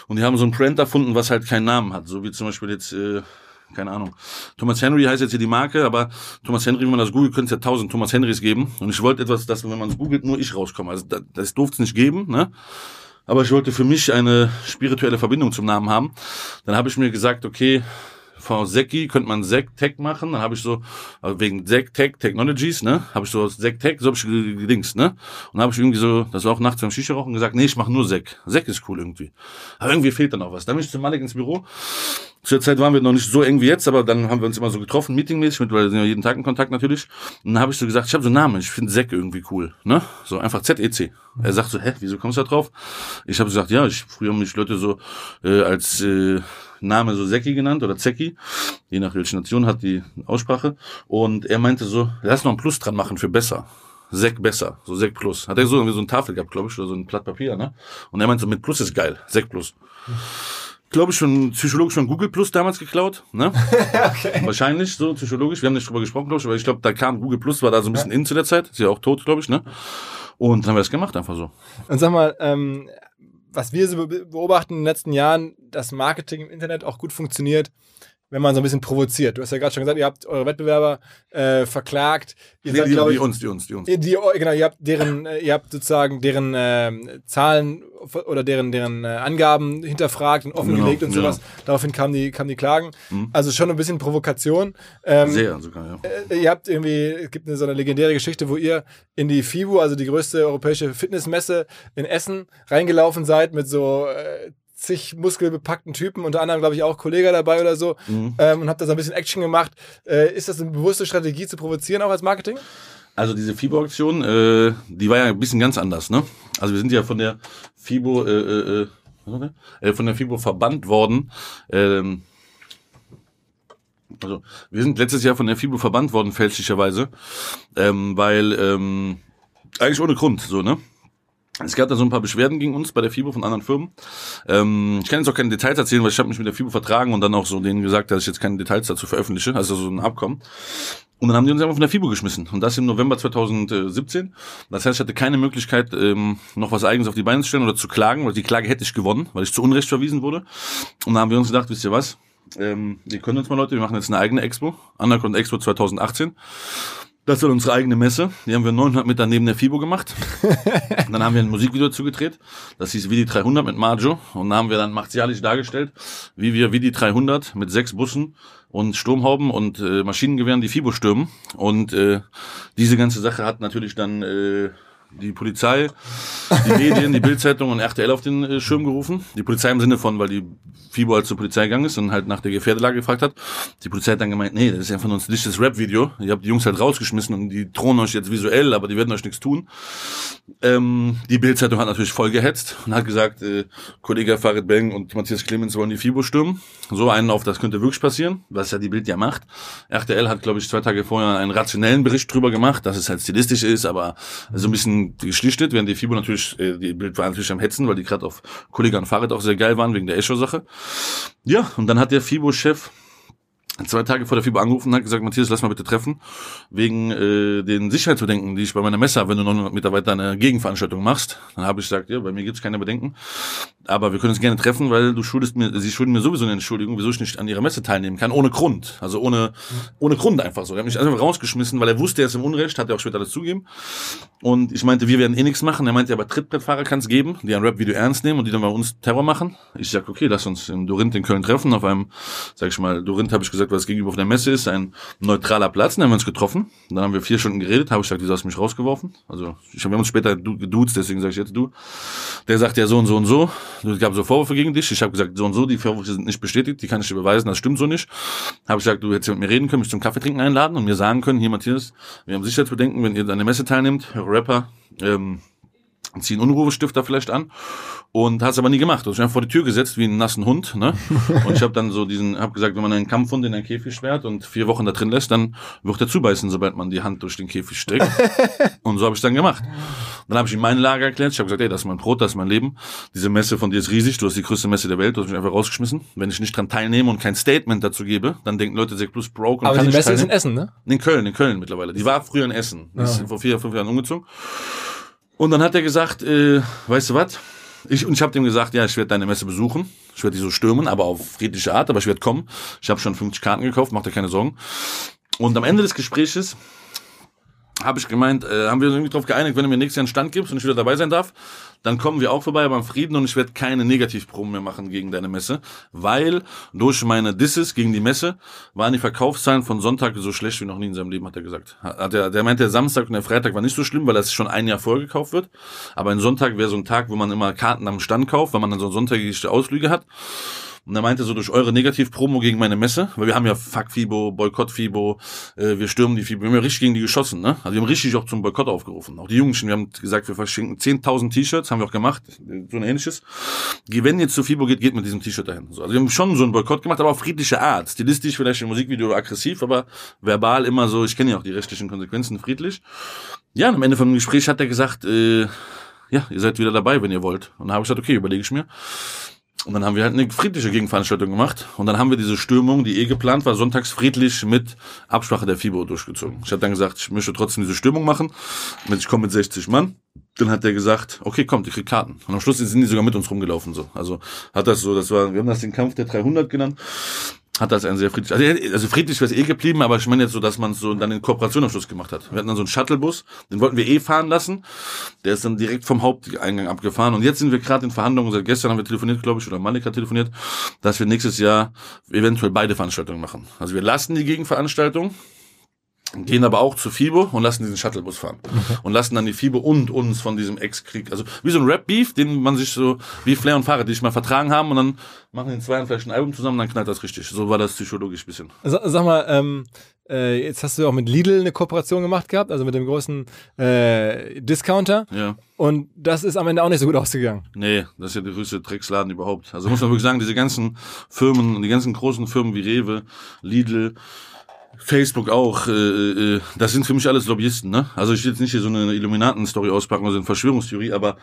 und die haben so ein Brand erfunden, was halt keinen Namen hat. So wie zum Beispiel jetzt, äh, keine Ahnung. Thomas Henry heißt jetzt hier die Marke, aber Thomas Henry, wenn man das googelt, könnte es ja tausend Thomas Henrys geben. Und ich wollte etwas, dass, wenn man es googelt, nur ich rauskomme. Also das, das durfte es nicht geben, ne? Aber ich wollte für mich eine spirituelle Verbindung zum Namen haben. Dann habe ich mir gesagt, okay, von Seki könnte man Sek Tech machen. Dann habe ich so, also wegen Sek Tech Technologies, ne, habe ich so Sek Tech, so habe ich ge- gedingst, ne. Und habe ich irgendwie so, das war auch nachts beim Shisha rauchen gesagt, nee, ich mache nur Sek. Sek ist cool irgendwie. Aber irgendwie fehlt dann auch was. Dann bin ich zu Malik ins Büro. Zu der Zeit waren wir noch nicht so eng wie jetzt, aber dann haben wir uns immer so getroffen, meetingmäßig, mittlerweile sind wir jeden Tag in Kontakt natürlich. Und dann habe ich so gesagt, ich habe so einen Namen, ich finde Sek irgendwie cool, ne? So einfach Z-E-C. Er sagt so, hä, wieso kommst du da drauf? Ich habe gesagt, ja, ich früher haben mich Leute so äh, als äh, Name so Seki genannt oder Zeki, je nach welche Nation hat die Aussprache. Und er meinte so, lass noch ein Plus dran machen für besser. Sek besser, so Sek Plus. Hat er so irgendwie so eine Tafel gehabt, glaube ich, oder so ein Blatt Papier, ne? Und er meinte so, mit Plus ist geil, Sek Plus. Glaube ich schon psychologisch von Google Plus damals geklaut, ne? Wahrscheinlich so psychologisch. Wir haben nicht drüber gesprochen, glaube ich, aber ich glaube, da kam Google Plus, war da so ein bisschen in zu der Zeit. Ist ja auch tot, glaube ich, ne? Und dann haben wir das gemacht, einfach so. Und sag mal, ähm, was wir so be- beobachten in den letzten Jahren, dass Marketing im Internet auch gut funktioniert, wenn man so ein bisschen provoziert. Du hast ja gerade schon gesagt, ihr habt eure Wettbewerber äh, verklagt. Ihr Die, seid, die, die ich, uns, die uns, die uns. die, genau, ihr habt deren, äh, ihr habt sozusagen deren ähm, Zahlen oder deren, deren äh, Angaben hinterfragt und offengelegt Genau, und sowas. Daraufhin kamen die, kamen die Klagen. Also schon ein bisschen Provokation. Ähm, Sehr sogar, ja. äh, ihr habt irgendwie, es gibt eine, so eine legendäre Geschichte, wo ihr in die FIBU, also die größte europäische Fitnessmesse in Essen, reingelaufen seid mit so äh, zig muskelbepackten Typen, unter anderem, glaube ich, auch Kollege dabei oder so, ähm, und habt da so ein bisschen Action gemacht. Äh, ist das eine bewusste Strategie zu provozieren, auch als Marketing? Also diese FIBO-Aktion, äh, die war ja ein bisschen ganz anders, ne? Also wir sind ja von der FIBO, äh, äh, äh, äh von der FIBO verbannt worden. Ähm, also wir sind letztes Jahr von der FIBO verbannt worden, fälschlicherweise, ähm, weil ähm, eigentlich ohne Grund, so ne? Es gab da so ein paar Beschwerden gegen uns bei der FIBO von anderen Firmen. Ähm, ich kann jetzt auch keine Details erzählen, weil ich habe mich mit der FIBO vertragen und dann auch so denen gesagt, dass ich jetzt keine Details dazu veröffentliche, also so ein Abkommen. Und dann haben die uns einfach von der FIBO geschmissen. Und das im November 2017. Das heißt, ich hatte keine Möglichkeit, ähm, noch was Eigenes auf die Beine zu stellen oder zu klagen, weil die Klage hätte ich gewonnen, weil ich zu Unrecht verwiesen wurde. Und dann haben wir uns gedacht, wisst ihr was? Ähm, ihr könnt uns mal Leute, wir machen jetzt eine eigene Expo, Underground Expo 2018. Das war unsere eigene Messe. Die haben wir 900 Meter neben der FIBO gemacht. dann haben wir ein Musikvideo zugedreht. Das hieß Vidi 300 mit Majo. Und da haben wir dann martialisch dargestellt, wie wir Vidi 300 mit sechs Bussen und Sturmhauben und äh, Maschinengewehren die FIBO stürmen. Und äh, diese ganze Sache hat natürlich dann äh, die Polizei, die Medien, die Bildzeitung und RTL auf den äh, Schirm gerufen. Die Polizei im Sinne von, weil die FIBO halt zur Polizei gegangen ist und halt nach der Gefährdelage gefragt hat. Die Polizei hat dann gemeint, nee, das ist einfach nur ein stilisches Rap-Video. Ihr habt die Jungs halt rausgeschmissen und die drohen euch jetzt visuell, aber die werden euch nichts tun. Ähm, die Bildzeitung hat natürlich voll gehetzt und hat gesagt, äh, Kollege Farid Beng und Matthias Clemens wollen die FIBO stürmen. So einen auf, das könnte wirklich passieren, was ja die Bild ja macht. RTL hat, glaube ich, zwei Tage vorher einen rationellen Bericht drüber gemacht, dass es halt stilistisch ist, aber so ein bisschen geschlichtet, während die FIBO natürlich, äh, die Bild war natürlich am Hetzen, weil die gerade auf Kollege und Fahrrad auch sehr geil waren wegen der Echo-Sache. Ja, und dann hat der FIBO-Chef zwei Tage vor der FIBO angerufen und hat gesagt, Matthias, lass mal bitte treffen, wegen äh, den Sicherheitsbedenken, die ich bei meiner Messe habe, wenn du 900 Meter weiter eine Gegenveranstaltung machst. Dann habe ich gesagt, ja, bei mir gibt's keine Bedenken, aber wir können uns gerne treffen, weil du schuldest mir, sie schulden mir sowieso eine Entschuldigung, wieso ich nicht an ihrer Messe teilnehmen kann, ohne Grund, also ohne ohne Grund einfach so. Er hat mich einfach rausgeschmissen, weil er wusste, er ist im Unrecht, hat er auch später das zugeben. Und ich meinte, wir werden eh nichts machen. Er meinte, aber Trittbrettfahrer kann es geben, die ein Rap-Video ernst nehmen und die dann bei uns Terror machen. Ich sag, okay, lass uns in Dorinth in Köln treffen. Auf einem, sag ich mal, Dorinth habe ich gesagt, was gegenüber auf der Messe ist, ein neutraler Platz. Dann haben wir uns getroffen. Dann haben wir vier Stunden geredet, habe ich gesagt, wieso hast du mich rausgeworfen? Also ich habe uns später geduzt, deswegen sage ich jetzt du. Der sagt ja so und so und so. Es gab so Vorwürfe gegen dich. Ich habe gesagt, so und so, die Vorwürfe sind nicht bestätigt, die kann ich dir beweisen, das stimmt so nicht. Habe ich gesagt, du hättest mit mir reden können, mich zum Kaffee trinken einladen und mir sagen können, hier Matthias, wir haben Sicherheitsbedenken, wenn ihr an der Messe teilnehmt, Rapper, ähm, ziehen Unruhestifter vielleicht an und hat es aber nie gemacht. Also ich einfach vor die Tür gesetzt wie einen nassen Hund. Ne? Und ich habe dann so diesen, habe gesagt, wenn man einen Kampfhund in einen Käfig sperrt und vier Wochen da drin lässt, dann wird er zubeißen, sobald man die Hand durch den Käfig steckt. und so habe ich dann gemacht. Dann habe ich ihm mein Lager erklärt. Ich habe gesagt, ey, das ist mein Brot, das ist mein Leben. Diese Messe von dir ist riesig. Du hast die größte Messe der Welt. Du hast mich einfach rausgeschmissen. Wenn ich nicht dran teilnehme und kein Statement dazu gebe, dann denken Leute, Sek Plus broke. Und Aber kann die Messe ist in. Essen, ne? In Köln, in Köln mittlerweile. Die war früher in Essen. Die ist Ah. vor vier, fünf Jahren umgezogen. Und dann hat er gesagt, äh, weißt du was? Ich, und ich habe dem gesagt, ja, ich werde deine Messe besuchen. Ich werde die so stürmen, aber auf friedliche Art, aber ich werde kommen. Ich habe schon 50 Karten gekauft, mach dir keine Sorgen. Und am Ende des Gespräches habe ich gemeint, äh, haben wir uns irgendwie darauf geeinigt, wenn du mir nächstes Jahr einen Stand gibst und ich wieder dabei sein darf, dann kommen wir auch vorbei beim Frieden und ich werde keine Negativproben mehr machen gegen deine Messe, weil durch meine Disses gegen die Messe waren die Verkaufszahlen von Sonntag so schlecht wie noch nie in seinem Leben, hat er gesagt. Hat er, der meinte, der Samstag und der Freitag war nicht so schlimm, weil das schon ein Jahr vorher gekauft wird, aber ein Sonntag wäre so ein Tag, wo man immer Karten am Stand kauft, weil man dann so sonntägliche Ausflüge hat. Und er meinte so durch eure Negativ-Promo gegen meine Messe, weil wir haben ja Fuck Fibo, Boykott Fibo, äh, wir stürmen die Fibo, wir haben ja richtig gegen die geschossen, ne? Also wir haben richtig auch zum Boykott aufgerufen. Auch die Jungen, wir haben gesagt, wir verschenken 10.000 T-Shirts, haben wir auch gemacht, so ein ähnliches. Wenn ihr zu Fibo geht, geht mit diesem T-Shirt dahin. So, also wir haben schon so einen Boykott gemacht, aber auf friedliche Art. Stilistisch vielleicht im Musikvideo aggressiv, aber verbal immer so, ich kenne ja auch die rechtlichen Konsequenzen, friedlich. Ja, und am Ende vom Gespräch hat er gesagt, äh, ja, ihr seid wieder dabei, wenn ihr wollt. Und dann habe ich gesagt, okay, überlege ich mir. Und dann haben wir halt eine friedliche Gegenveranstaltung gemacht. Und dann haben wir diese Stürmung, die eh geplant war, sonntags friedlich mit Absprache der FIBO durchgezogen. Ich habe dann gesagt, ich möchte trotzdem diese Stürmung machen. Ich komme mit 60 Mann. Dann hat der gesagt, okay, kommt, ich krieg Karten. Und am Schluss sind die sogar mit uns rumgelaufen. so. Also hat das so, das war, wir haben das den Kampf der 300 genannt. Hat das ein sehr friedlich, also, also friedlich wäre es eh geblieben, aber ich meine jetzt so, dass man es so dann in Kooperation am Schluss gemacht hat. Wir hatten dann so einen Shuttlebus, den wollten wir eh fahren lassen. Der ist dann direkt vom Haupteingang abgefahren. Und jetzt sind wir gerade in Verhandlungen, seit gestern haben wir telefoniert, glaube ich, oder Malik hat telefoniert, dass wir nächstes Jahr eventuell beide Veranstaltungen machen. Also wir lassen die Gegenveranstaltung, gehen aber auch zu FIBO und lassen diesen Shuttlebus fahren. Und lassen dann die FIBO und uns von diesem Ex-Krieg, also wie so ein Rap-Beef, den man sich so, wie Flair und Fahrrad, die sich mal vertragen haben und dann machen die zwei vielleicht ein Album zusammen, dann knallt das richtig. So war das psychologisch bisschen. Sa- Sag mal, ähm, äh, jetzt hast du auch mit Lidl eine Kooperation gemacht gehabt, also mit dem großen äh, Discounter. Ja. Und das ist am Ende auch nicht so gut ausgegangen. Nee, das ist ja der größte Drecksladen überhaupt. Also muss man wirklich sagen, diese ganzen Firmen, die ganzen großen Firmen wie Rewe, Lidl, Facebook auch, äh, äh, das sind für mich alles Lobbyisten, ne? Also ich will jetzt nicht hier so eine Illuminaten-Story auspacken oder so eine Verschwörungstheorie, aber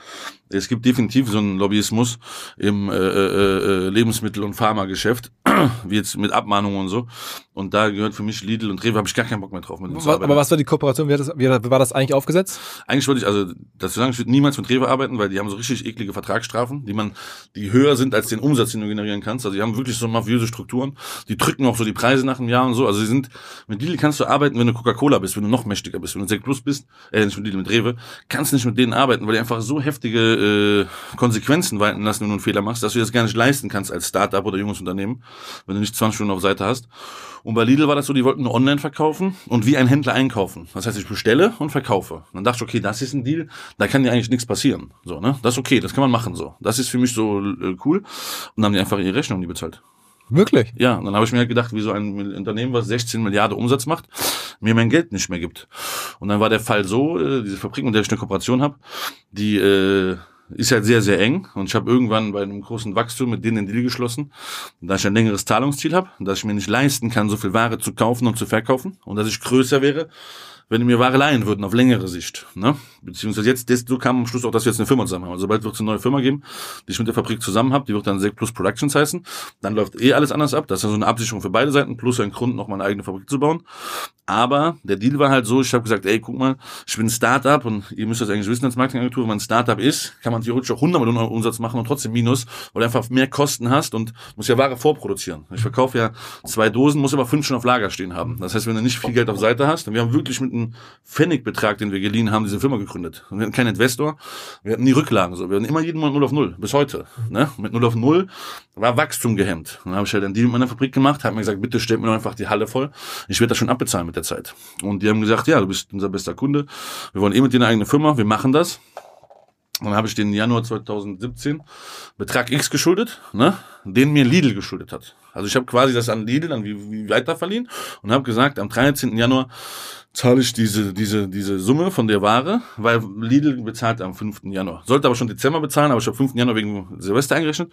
es gibt definitiv so einen Lobbyismus im äh, äh, äh, Lebensmittel- und Pharmageschäft, wie jetzt mit Abmahnungen und so. Und da gehört für mich Lidl und Rewe, habe ich gar keinen Bock mehr drauf mit denen zu arbeiten. aber was war die Kooperation? Wie, hat das, wie war das eigentlich aufgesetzt? Eigentlich wollte ich, also dazu sagen, ich würde niemals mit Rewe arbeiten, weil die haben so richtig eklige Vertragsstrafen, die man, die höher sind als den Umsatz, den du generieren kannst. Also die haben wirklich so mafiöse Strukturen. Die drücken auch so die Preise nach einem Jahr und so. Also sie sind mit Lidl kannst du arbeiten, wenn du Coca-Cola bist, wenn du noch mächtiger bist, wenn du Sekt Plus bist, äh, nicht mit Lidl, mit Rewe, kannst nicht mit denen arbeiten, weil die einfach so heftige äh, Konsequenzen walten lassen, wenn du einen Fehler machst, dass du das gar nicht leisten kannst als Startup oder junges Unternehmen, wenn du nicht 20 Stunden auf Seite hast. Und bei Lidl war das so, die wollten nur online verkaufen und wie ein Händler einkaufen. Das heißt, ich bestelle und verkaufe. Und dann dachte ich, okay, das ist ein Deal, da kann ja eigentlich nichts passieren. So, ne? Das ist okay, das kann man machen so. Das ist für mich so äh, cool. Und dann haben die einfach ihre Rechnung nie bezahlt. Wirklich? Ja, und dann habe ich mir halt gedacht, wie so ein Unternehmen, was 16 Milliarden Umsatz macht, mir mein Geld nicht mehr gibt. Und dann war der Fall so, äh, diese Fabrik, mit der ich eine Kooperation habe, die äh, ist halt sehr, sehr eng. Und ich habe irgendwann bei einem großen Wachstum mit denen den Deal geschlossen, dass ich ein längeres Zahlungsziel habe, dass ich mir nicht leisten kann, so viel Ware zu kaufen und zu verkaufen und dass ich größer wäre, wenn die mir Ware leihen würden, auf längere Sicht. Ne? Beziehungsweise jetzt, das, so kam am Schluss auch, dass wir jetzt eine Firma zusammen haben. Also sobald wird es eine neue Firma geben, die ich mit der Fabrik zusammen habe, die wird dann Sec Plus Productions heißen. Dann läuft eh alles anders ab. Das ist ja so eine Absicherung für beide Seiten, plus ein Grund, noch mal eine eigene Fabrik zu bauen. Aber der Deal war halt so, ich habe gesagt, ey, guck mal, ich bin ein Startup und ihr müsst das eigentlich wissen als Marketingagentur, wenn man ein Startup ist, kann man theoretisch auch 100 Millionen Umsatz machen und trotzdem Minus, weil du einfach mehr Kosten hast und muss ja Ware vorproduzieren. Ich verkaufe ja zwei Dosen, muss aber fünf schon auf Lager stehen haben. Das heißt, wenn du nicht viel Geld auf Seite hast, dann wir haben wirklich mit einem Pfennigbetrag, den wir geliehen haben, diese Firma gegründet. Und wir hatten keinen Investor, wir hatten nie Rücklagen, so. wir hatten immer jeden Monat 0 auf 0, bis heute. Ne? Mit 0 auf 0 war Wachstum gehemmt. Dann habe ich halt einen Deal mit meiner Fabrik gemacht, habe mir gesagt, bitte stellt mir doch einfach die Halle voll, ich werde das schon abbezahlen mit der Zeit. Und die haben gesagt, ja, du bist unser bester Kunde, wir wollen eh mit dir eine eigene Firma, wir machen das. Und dann habe ich den Januar 2017 Betrag X geschuldet, ne, den mir Lidl geschuldet hat. Also ich habe quasi das an Lidl dann wie, wie weiter und habe gesagt, am 13. Januar zahle ich diese, diese, diese Summe von der Ware, weil Lidl bezahlt am 5. Januar. Sollte aber schon Dezember bezahlen, aber ich habe 5. Januar wegen Silvester eingerechnet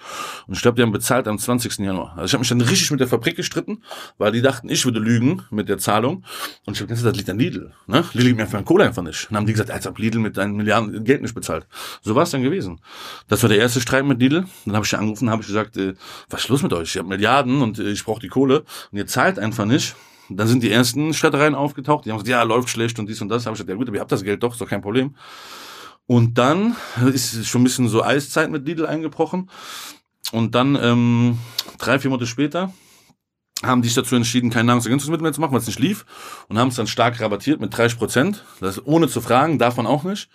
und ich glaube, die haben bezahlt am 20. Januar. Also ich habe mich dann richtig mit der Fabrik gestritten, weil die dachten, ich würde lügen mit der Zahlung und ich habe gesagt, das liegt an Lidl. Ne? Lidl gibt mir einfach Kohle einfach nicht. Und dann haben die gesagt, als ob Lidl mit deinen Milliarden Geld nicht bezahlt. So war es dann gewesen. Das war der erste Streit mit Lidl. Dann habe ich angerufen, habe ich gesagt, äh, was ist los mit euch? Ich habe Milliarden und äh, ich brauche die Kohle und ihr zahlt einfach nicht. Dann sind die ersten Stadtreihen aufgetaucht, die haben gesagt, ja, läuft schlecht und dies und das. Da habe ich gesagt, ja gut, aber ihr habt das Geld doch, ist doch kein Problem. Und dann ist schon ein bisschen so Eiszeit mit Lidl eingebrochen. Und dann ähm, drei, vier Monate später haben die sich dazu entschieden, kein Nahrungsergänzungsmittel mehr zu machen, weil es nicht lief. Und haben es dann stark rabattiert mit 30 Prozent. Das ohne zu fragen, darf man auch nicht.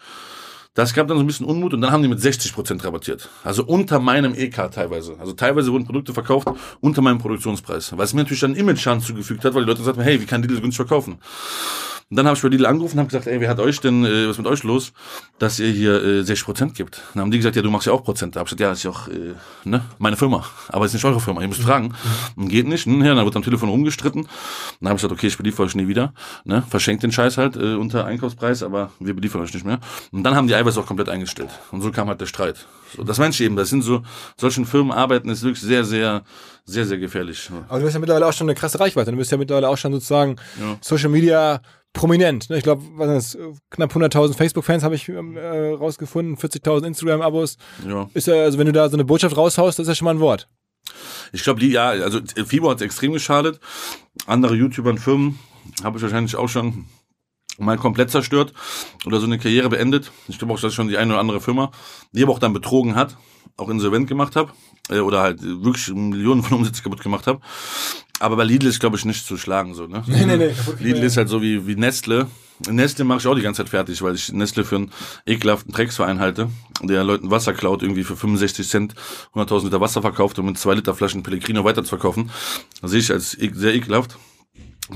Das gab dann so ein bisschen Unmut und dann haben die mit 60 Prozent rabattiert. Also unter meinem EK teilweise. Also teilweise wurden Produkte verkauft unter meinem Produktionspreis. Was mir natürlich dann Image-Schaden zugefügt hat, weil die Leute sagten, hey, wie kann Lidl günstig verkaufen? Und dann habe ich bei Lidl angerufen und habe gesagt, ey, wer hat euch denn, äh, was ist mit euch los, dass ihr hier äh, 60 Prozent gibt? Dann haben die gesagt, ja, du machst ja auch Prozent. Da habe ich gesagt, ja, ist ja auch äh, ne, meine Firma, aber ist nicht eure Firma, ihr müsst fragen. Und geht nicht. Hm, ja, dann wird am Telefon rumgestritten. Dann habe ich gesagt, okay, ich beliefere euch nie wieder. Ne? Verschenkt den Scheiß halt äh, unter Einkaufspreis, aber wir beliefern euch nicht mehr. Und dann haben die Eiweiß auch komplett eingestellt. Und so kam halt der Streit. So, das meine ich eben, das sind so, solchen Firmen arbeiten ist wirklich sehr, sehr, sehr, sehr gefährlich. Aber du hast ja mittlerweile auch schon eine krasse Reichweite. Du bist ja mittlerweile auch schon sozusagen ja. Social Media prominent. Ne? Ich glaube, knapp 100.000 Facebook-Fans habe ich ähm, äh, rausgefunden, 40.000 Instagram-Abos. Ja. Ist ja, also wenn du da so eine Botschaft raushaust, das ist ja schon mal ein Wort. Ich glaube, die, ja, also Fibo hat extrem geschadet. Andere YouTuber und Firmen habe ich wahrscheinlich auch schon mal komplett zerstört oder so eine Karriere beendet. Ich glaube auch, dass schon die eine oder andere Firma, die aber auch dann betrogen hat, auch insolvent gemacht habe äh, oder halt wirklich Millionen von Umsätzen kaputt gemacht habe. Aber bei Lidl ist, glaube ich, nicht zu schlagen. So, ne? Nee, nee, nee. Lidl ist halt so wie, wie Nestle. Nestle mache ich auch die ganze Zeit fertig, weil ich Nestle für einen ekelhaften Drecksverein halte, der Leuten Wasser klaut, irgendwie für 65 Cent 100.000 Liter Wasser verkauft, um mit zwei Liter Flaschen Pellegrino weiter zu verkaufen. Das sehe ich als e-, sehr ekelhaft.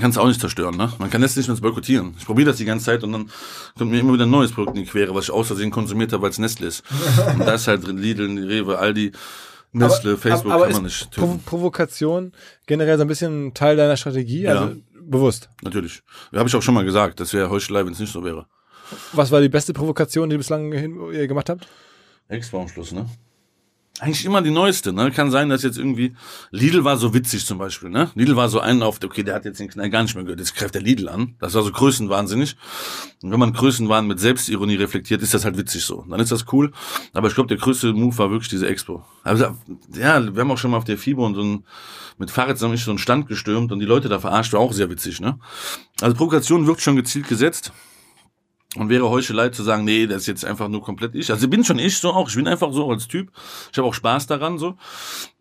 Kannst auch nicht zerstören, ne? Man kann Nestle nicht mehr boykottieren. Ich probiere das die ganze Zeit und dann kommt mir immer wieder ein neues Produkt in die Quere, was ich aus Versehen konsumiert habe, weil es Nestle ist. und da ist halt Lidl, Rewe, Aldi, Nestle, aber, Facebook aber kann man nicht Provo Provokation generell so ein bisschen Teil deiner Strategie? Also ja. bewusst? Natürlich. Habe ich auch schon mal gesagt. Das wäre Heuchelei, wenn es nicht so wäre. Was war die beste Provokation, die ihr bislang gemacht habt? Expo am Schluss, ne? Eigentlich immer die neueste, ne? Kann sein, dass jetzt irgendwie Lidl war so witzig zum Beispiel, ne? Lidl war so einen auf, okay, der hat jetzt den Knall gar nicht mehr gehört, jetzt greift der Lidl an. Das war so größenwahnsinnig. Und wenn man Größenwahn mit Selbstironie reflektiert, ist das halt witzig so. Dann ist das cool. Aber ich glaube, der größte Move war wirklich diese Expo. Also, ja, wir haben auch schon mal auf der FIBO und so ein, mit Fahrrad zusammen so einen Stand gestürmt und die Leute da verarscht, war auch sehr witzig, ne? Also Provokation wird schon gezielt gesetzt. Und wäre Heuchelei zu sagen, nee, das ist jetzt einfach nur komplett ich. Also ich bin schon ich so auch. Ich bin einfach so als Typ. Ich habe auch Spaß daran so.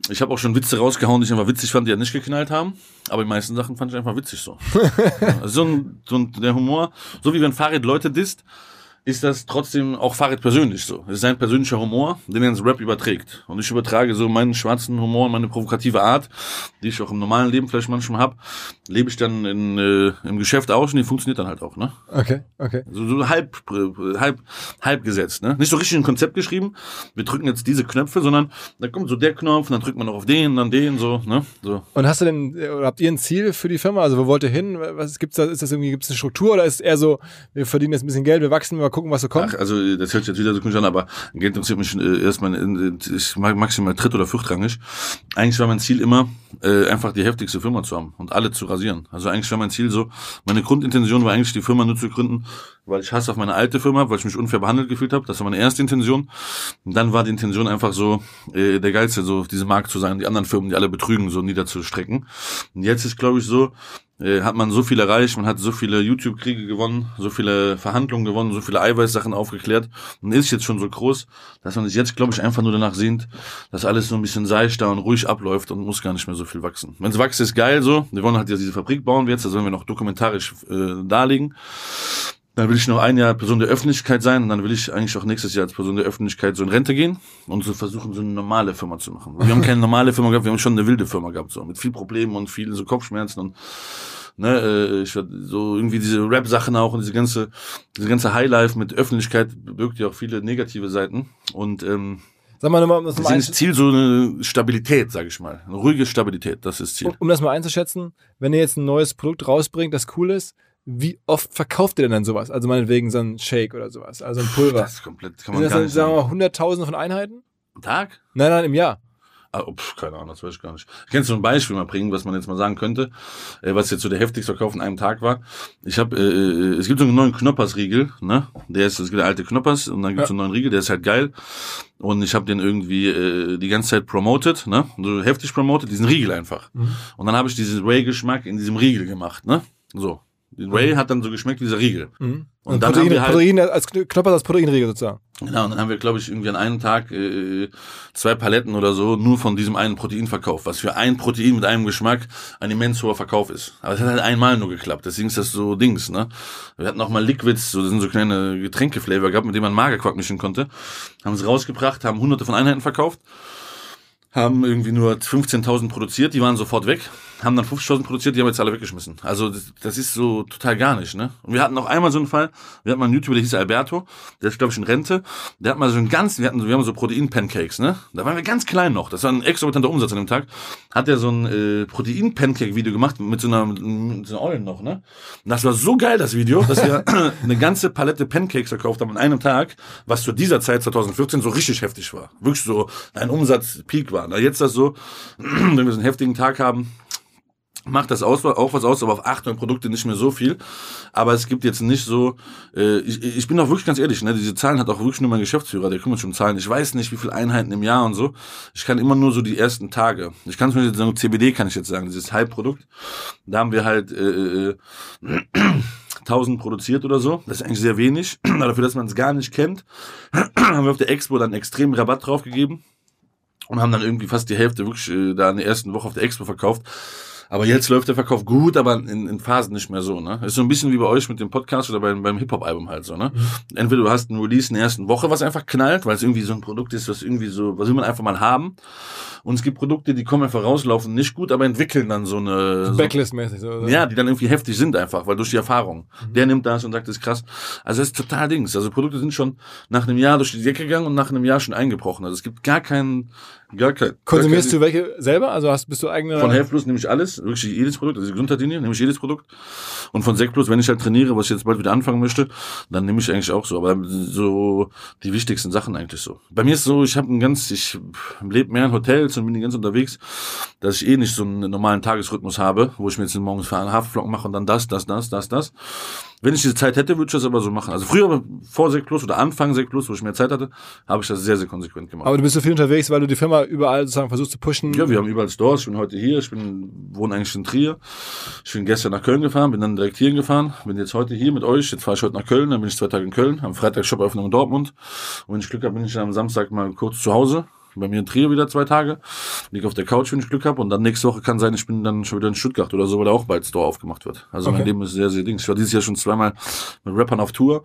Ich habe auch schon Witze rausgehauen, die ich einfach witzig fand, die ja nicht geknallt haben. Aber die meisten Sachen fand ich einfach witzig so. also so, ein, so ein, der Humor, so wie wenn Farid Leute disst, ist das trotzdem auch Farid persönlich so. Es ist sein persönlicher Humor, den er ins Rap überträgt. Und ich übertrage so meinen schwarzen Humor, meine provokative Art, die ich auch im normalen Leben vielleicht manchmal hab, lebe ich dann in, äh, im Geschäft aus und die funktioniert dann halt auch, ne? Okay, okay. So, so halb, äh, halb, halb gesetzt, ne? Nicht so richtig ein Konzept geschrieben. Wir drücken jetzt diese Knöpfe, sondern da kommt so der Knopf, und dann drückt man noch auf den, dann den, so, ne? So. Und hast du denn, oder habt ihr ein Ziel für die Firma? Also wo wollt ihr hin? Was gibt's da? Ist das irgendwie, gibt's eine Struktur oder ist es eher so, wir verdienen jetzt ein bisschen Geld, wir wachsen, wir gucken, was so kommt? Ach, also das hört sich jetzt wieder so komisch an, aber Geld interessiert mich äh, erstmal, in, ich mag maximal dritt- oder viertrangig. Eigentlich war mein Ziel immer, äh, einfach die heftigste Firma zu haben und alle zu rasieren. Also eigentlich war mein Ziel so, meine Grundintention war eigentlich, die Firma nur zu gründen, weil ich Hass auf meine alte Firma, weil ich mich unfair behandelt gefühlt habe. Das war meine erste Intention. Und dann war die Intention einfach so, äh, der Geilste, so auf diesem Markt zu sein, die anderen Firmen, die alle betrügen, so niederzustrecken. Und jetzt ist, glaube ich, so, äh, hat man so viel erreicht, man hat so viele YouTube-Kriege gewonnen, so viele Verhandlungen gewonnen, so viele Eiweißsachen aufgeklärt und ist jetzt schon so groß, dass man sich jetzt, glaube ich, einfach nur danach sehnt, dass alles so ein bisschen seichter und ruhig abläuft und muss gar nicht mehr so viel wachsen. Wenn es wächst, ist geil so. Wir wollen halt jetzt diese Fabrik bauen wir jetzt, da sollen wir noch dokumentarisch äh, darlegen. Dann will ich noch ein Jahr Person der Öffentlichkeit sein und dann will ich eigentlich auch nächstes Jahr als Person der Öffentlichkeit so in Rente gehen und so versuchen, so eine normale Firma zu machen. Wir haben keine normale Firma gehabt, wir haben schon eine wilde Firma gehabt, so mit viel Problemen und vielen so Kopfschmerzen und ne, äh, ich so irgendwie diese Rap-Sachen auch und diese ganze, diese ganze Highlife mit Öffentlichkeit birgt ja auch viele negative Seiten und ähm, Sag mal um das mal ist Ziel so eine Stabilität, sag ich mal. Eine ruhige Stabilität, das ist Ziel. um, um das mal einzuschätzen, wenn ihr jetzt ein neues Produkt rausbringt, das cool ist, wie oft verkauft ihr denn dann sowas? Also meinetwegen so ein Shake oder sowas, also ein Pulver. Das ist komplett, kann Sind man das gar dann, nicht sagen wir sagen. mal, Hunderttausende von Einheiten? Am Tag? Nein, nein, im Jahr. Ah, oh, pf, keine Ahnung, das weiß ich gar nicht. Ich kann so ein Beispiel mal bringen, was man jetzt mal sagen könnte, äh, was jetzt so der heftigste Verkauf in einem Tag war. Ich habe, äh, äh, es gibt so einen neuen Knoppers-Riegel, ne? Der ist, es gibt der alte Knoppers und dann gibt es Ja. einen neuen Riegel, der ist halt geil. Und ich habe den irgendwie äh, die ganze Zeit promoted, ne? So heftig promoted, diesen Riegel einfach. Und dann habe ich diesen Ray-Geschmack in diesem Riegel gemacht, ne? So. Den Ray hat dann so geschmeckt wie dieser Riegel. Mhm. Und Und dann Protein, haben wir halt- Protein als Knopper als Proteinriegel sozusagen. Genau, und dann haben wir, glaube ich, irgendwie an einem Tag äh, zwei Paletten oder so nur von diesem einen Protein verkauft, was für ein Protein mit einem Geschmack ein immens hoher Verkauf ist. Aber es hat halt einmal nur geklappt, deswegen ist das so Dings, ne? Wir hatten auch mal Liquids, so, das sind so kleine Getränkeflavor gehabt, mit denen man Magerquark mischen konnte. Haben es rausgebracht, haben hunderte von Einheiten verkauft, haben irgendwie nur 15.000 produziert, die waren sofort weg, haben dann 50.000 produziert, die haben jetzt alle weggeschmissen. Also das, das ist so total gar nicht, ne? Und wir hatten noch einmal so einen Fall, wir hatten mal einen YouTuber, der hieß Alberto, der ist glaube ich in Rente, der hat mal so einen ganz, wir hatten, wir haben so Protein-Pancakes, ne? Da waren wir ganz klein noch, das war ein exorbitanter Umsatz an dem Tag, hat er so ein äh, Protein-Pancake-Video gemacht mit so einer, mit so einer Ollen noch, ne? Und das war so geil, das Video, dass wir eine ganze Palette Pancakes verkauft haben an einem Tag, was zu dieser Zeit 2014 so richtig heftig war. Wirklich so ein Umsatzpeak war. Na, jetzt das so, wenn wir so einen heftigen Tag haben, macht das aus, auch was aus, aber auf 800 Produkte nicht mehr so viel. Aber es gibt jetzt nicht so, äh, ich, ich bin auch wirklich ganz ehrlich, ne, diese Zahlen hat auch wirklich nur mein Geschäftsführer, der kümmert sich um Zahlen. Ich weiß nicht, wie viele Einheiten im Jahr und so. Ich kann immer nur so die ersten Tage. Ich kann zum Beispiel sagen, CBD kann ich jetzt sagen, dieses Halbprodukt. Da haben wir halt äh, äh, 1000 produziert oder so. Das ist eigentlich sehr wenig. Aber dafür, dass man es gar nicht kennt, haben wir auf der Expo dann extrem Rabatt drauf gegeben und haben dann irgendwie fast die Hälfte wirklich äh, da in der ersten Woche auf der Expo verkauft. Aber jetzt läuft der Verkauf gut, aber in, in Phasen nicht mehr so, ne? Ist so ein bisschen wie bei euch mit dem Podcast oder beim, beim Hip-Hop-Album halt so, ne? Entweder du hast ein Release in der ersten Woche, was einfach knallt, weil es irgendwie so ein Produkt ist, was irgendwie so, was will man einfach mal haben. Und es gibt Produkte, die kommen einfach raus, laufen nicht gut, aber entwickeln dann so eine, Backlist-mäßig. So, ja, die dann irgendwie heftig sind einfach, weil durch die Erfahrung. Der nimmt das und sagt, das ist krass. Also es ist total Dings. Also Produkte sind schon nach einem Jahr durch die Decke gegangen und nach einem Jahr schon eingebrochen. Also es gibt gar keinen, gar kein. Konsumierst gar du welche selber? Also hast, bist du eigener... Von Health Plus nehme ich alles, wirklich jedes Produkt, also Gesundheitslinie, nehme ich jedes Produkt. Und von Sekt Plus, wenn ich halt trainiere, was ich jetzt bald wieder anfangen möchte, dann nehme ich eigentlich auch so. Aber so die wichtigsten Sachen eigentlich so. Bei mir ist so, ich habe ein ganz, ich lebe mehr in Hotels und bin die ganz unterwegs, dass ich eh nicht so einen normalen Tagesrhythmus habe, wo ich mir jetzt morgens für einen Haferflocken mache und dann das, das, das, das, das. Wenn ich diese Zeit hätte, würde ich das aber so machen. Also früher, vor Sek Plus oder Anfang Sek Plus, wo ich mehr Zeit hatte, habe ich das sehr, sehr konsequent gemacht. Aber du bist so viel unterwegs, weil du die Firma überall sozusagen versuchst zu pushen. Ja, wir haben überall Stores. Ich bin heute hier. Ich bin, wohne eigentlich in Trier. Ich bin gestern nach Köln gefahren, bin dann direkt hierhin gefahren. Bin jetzt heute hier mit euch. Jetzt fahre ich heute nach Köln. Dann bin ich zwei Tage in Köln. Am Freitag Shop-Öffnung in Dortmund. Und wenn ich Glück habe, bin ich dann am Samstag mal kurz zu Hause bei mir in Trier wieder zwei Tage, liege auf der Couch, wenn ich Glück habe und dann nächste Woche kann sein, ich bin dann schon wieder in Stuttgart oder so, weil da auch bald Store aufgemacht wird. Also Okay. mein Leben ist sehr, sehr dings. Ich war dieses Jahr schon zweimal mit Rappern auf Tour.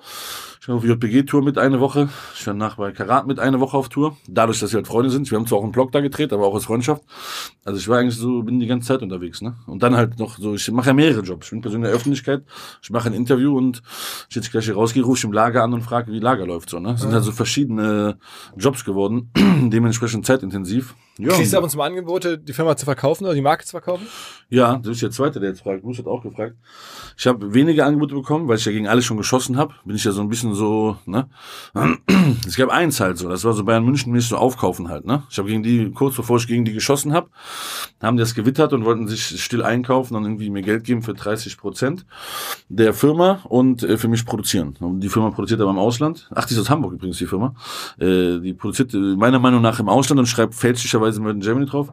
Ich war auf JPG-Tour mit eine Woche. Ich war nach bei Karat mit eine Woche auf Tour. Dadurch, dass wir halt Freunde sind. Wir haben zwar auch einen Blog da gedreht, aber auch als Freundschaft. Also ich war eigentlich so, bin die ganze Zeit unterwegs, ne? Und dann halt noch so, ich mache ja mehrere Jobs. Ich bin persönlich in der Öffentlichkeit. Ich mache ein Interview und ich jetzt gleich hier rausgehe, rufe ich im Lager an und frage, wie Lager läuft so, ne? Es sind halt so verschiedene Jobs geworden, dementsprechend zeitintensiv. Ja, Kriegst du ab und zu mal Angebote, die Firma zu verkaufen oder die Marke zu verkaufen? ja, das ist der zweite, der jetzt fragt. Bruce hat auch gefragt. Ich habe wenige Angebote bekommen, weil ich ja gegen alle schon geschossen habe. Bin ich ja so ein bisschen so, ne? Es gab eins halt so, das war so Bayern München mäßig so aufkaufen halt, ne? Ich habe gegen die, kurz bevor ich gegen die geschossen habe, haben die das gewittert und wollten sich still einkaufen und irgendwie mir Geld geben für 30 Prozent der Firma und äh, für mich produzieren. Und die Firma produziert aber im Ausland. Ach, die ist aus Hamburg übrigens, die Firma. Äh, die produziert äh, meiner Meinung nach im Ausland und schreibt fälschlicherweise Made in Germany drauf.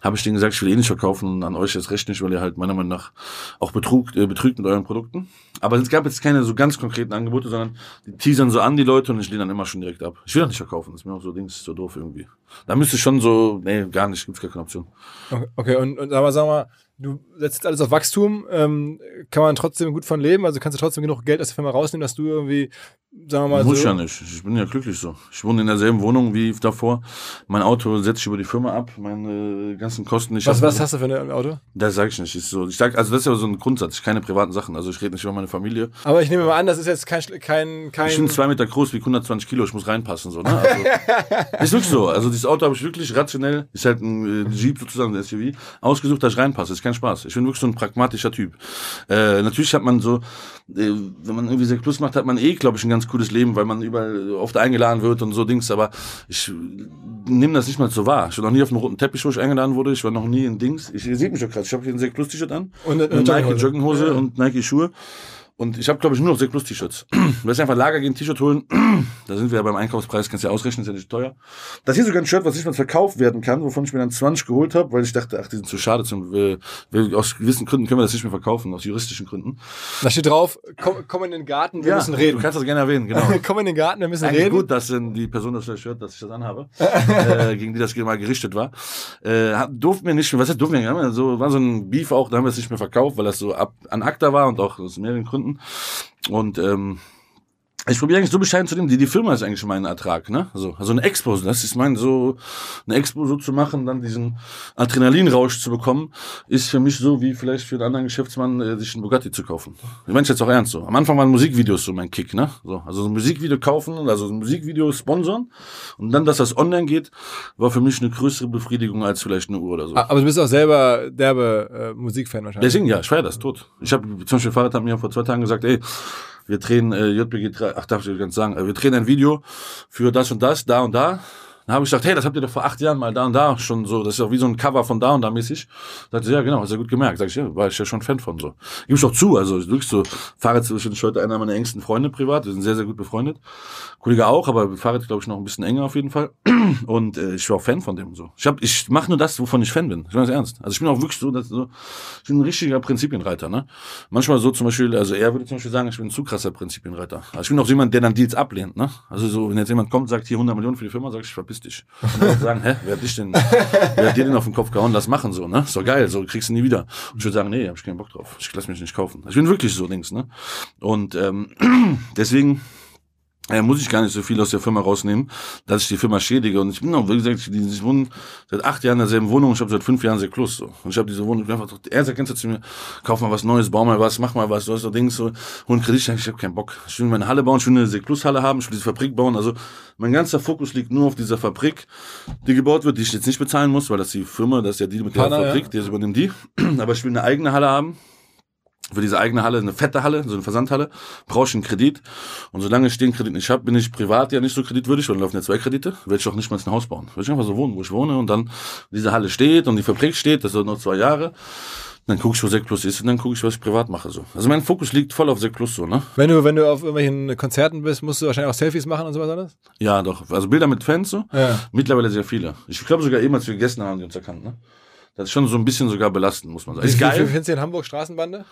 Habe ich denen gesagt, ich will eh nicht verkaufen an euch jetzt recht nicht, weil ihr halt meiner Meinung nach auch betrug, äh, betrügt mit euren Produkten. Aber es gab jetzt keine so ganz konkreten Angebote, sondern die teasern so an die Leute und ich lehne dann immer schon direkt ab. Ich will doch nicht verkaufen, das ist mir auch so Dings, so doof irgendwie. Da müsste ich schon so, nee, gar nicht, gibt's gar keine Option. Okay, okay und, und aber sag mal, du setzt alles auf Wachstum, ähm, kann man trotzdem gut von leben? Also kannst du trotzdem genug Geld aus der Firma rausnehmen, dass du irgendwie, sagen wir mal Muss so. ja nicht. Ich bin ja glücklich so. Ich wohne in derselben Wohnung wie davor. Mein Auto setze ich über die Firma ab, meine ganzen Kosten. Ich Was, hab- was hast du für ein Auto? Das sage ich nicht. Ist so, ich sag, also das ist ja so ein Grundsatz. Ich keine privaten Sachen. Also ich rede nicht über meine Familie. Aber ich nehme mal an, das ist jetzt kein, kein, kein Ich bin zwei Meter groß, wie 120 Kilo. Ich muss reinpassen so. Ne? Also, ist wirklich so. Also dieses Auto habe ich wirklich rationell. Ist halt ein äh, Jeep sozusagen, ein SUV. Ausgesucht, dass ich reinpasse. Ist kein Spaß. Ich bin wirklich so ein pragmatischer Typ. Äh, natürlich hat man so, äh, wenn man irgendwie 6 Plus macht, hat man eh, glaube ich, ein ganz cooles Leben, weil man überall oft eingeladen wird und so Dings. Aber ich nehme das nicht mal so wahr. Ich war noch nie auf einem roten Teppich, wo ich eingeladen wurde. Ich war noch nie in Dings. Ich, ihr seht mich doch gerade. Ich habe hier ein 6 Plus T-Shirt an. Und eine- Nike. Jogginghose Ja. und Nike Schuhe. Und ich habe, glaube ich, nur noch 6 Plus T-Shirts. Du wirst einfach Lager gehen, T-Shirt holen. Da sind wir ja beim Einkaufspreis, kannst du ja ausrechnen, ist ja nicht teuer. Das hier ist sogar ein Shirt, was nicht mal verkauft werden kann, wovon ich mir dann 20 geholt habe, weil ich dachte, ach, die sind zu schade. Zum, äh, aus gewissen Gründen können wir das nicht mehr verkaufen, aus juristischen Gründen. Da steht drauf, komm, komm in den Garten, wir müssen Du reden. kannst das gerne erwähnen, genau. komm in den Garten, wir müssen Eigentlich reden. gut, dass denn die Person das hört, dass ich das anhabe, äh, gegen die das mal gerichtet war. Äh, durften wir nicht, was heißt durften wir, haben wir so, war so ein Beef auch, da haben wir es nicht mehr verkauft, weil das so ab, an ACTA war und auch aus mehreren Gründen. Und ähm, ich probiere eigentlich so bescheiden zu nehmen, die, die Firma ist eigentlich mein Ertrag, ne? Also, also eine Expo, das ist mein so, eine Expo so zu machen, dann diesen Adrenalinrausch zu bekommen, ist für mich so wie vielleicht für einen anderen Geschäftsmann, äh, sich einen Bugatti zu kaufen. Ich meine jetzt auch ernst so. Am Anfang waren Musikvideos so mein Kick, ne? So, also so ein Musikvideo kaufen, also ein Musikvideo sponsern und dann, dass das online geht, war für mich eine größere Befriedigung als vielleicht eine Uhr oder so. Ah, Aber du bist auch selber derbe äh, Musikfan wahrscheinlich. Deswegen, ja, ich feiere das tot. Ich habe zum Beispiel Fahrrad hat mir vor zwei Tagen gesagt, ey, wir drehen äh, JBG 3, ach darf ich ganz sagen, äh, wir drehen ein Video für das und das, da und da. Dann habe ich gesagt, hey, das habt ihr doch vor acht Jahren mal da und da schon so, das ist doch wie so ein Cover von da und da mäßig. Sagt sie, ja genau, hast du gut gemerkt. Sag ich, ja, war ich ja schon Fan von so. Gib ich auch zu, also wirklich so, Fahrrad ist heute einer meiner engsten Freunde privat, wir sind sehr, sehr gut befreundet. Kollege auch, aber Fahrrad glaube ich noch ein bisschen enger auf jeden Fall. Und äh, ich war auch Fan von dem so. Ich hab, ich mache nur das, wovon ich Fan bin. Ich meine das ernst. Also ich bin auch wirklich so, dass so ich bin ein richtiger Prinzipienreiter, ne? Manchmal so zum Beispiel, also er würde zum Beispiel sagen, ich bin ein zu krasser Prinzipienreiter. Also ich bin auch so jemand, der dann Deals ablehnt, ne? Also so, wenn jetzt jemand kommt, sagt hier 100 Millionen für die Firma, sag ich, verpiss dich. Und dann sagen, hä, wer hat dich denn, wer hat dir denn auf den Kopf gehauen, lass machen so, ne? Doch geil, so kriegst du nie wieder. Und ich würde sagen, nee, hab ich keinen Bock drauf. Ich lass mich nicht kaufen. Ich bin wirklich so Dings, ne? Und ähm, deswegen äh, muss ich gar nicht so viel aus der Firma rausnehmen, dass ich die Firma schädige. Und ich bin auch, wie gesagt, ich, wohne seit acht Jahren in derselben Wohnung. Ich habe seit fünf Jahren sehr plus so. Und ich habe diese Wohnung einfach, er sagt ganz zu mir, kauf mal was Neues, bau mal was, mach mal was, du hast so Dings, so, hol einen Kredit, ich ich habe keinen Bock. Ich will meine Halle bauen, ich will eine sehr plus Halle haben, ich will diese Fabrik bauen. Also mein ganzer Fokus liegt nur auf dieser Fabrik, die gebaut wird, die ich jetzt nicht bezahlen muss, weil das die Firma, das ist ja die mit der Partner, Fabrik, ja. die übernimmt die. Aber ich will eine eigene Halle haben für diese eigene Halle, eine fette Halle, so eine Versandhalle, brauche ich einen Kredit. Und solange ich den Kredit nicht habe, bin ich privat ja nicht so kreditwürdig, weil dann laufen ja zwei Kredite, werde ich auch nicht mal ein Haus bauen. Will ich einfach so wohnen, wo ich wohne und dann diese Halle steht und die Fabrik steht, das sind noch zwei Jahre. Dann gucke ich, wo Sekt Plus ist und dann gucke ich, was ich privat mache. So. Also mein Fokus liegt voll auf Sekt Plus so, ne? Wenn du, wenn du auf irgendwelchen Konzerten bist, musst du wahrscheinlich auch Selfies machen und sowas alles? Ja, doch. Also Bilder mit Fans so. Ja. Mittlerweile sehr viele. Ich glaube sogar eben, als wir gegessen haben, haben die uns erkannt, ne? Das ist schon so ein bisschen sogar belastend, muss man sagen. Wie Ist viel geil. findest du in Hamburg Straßenbande?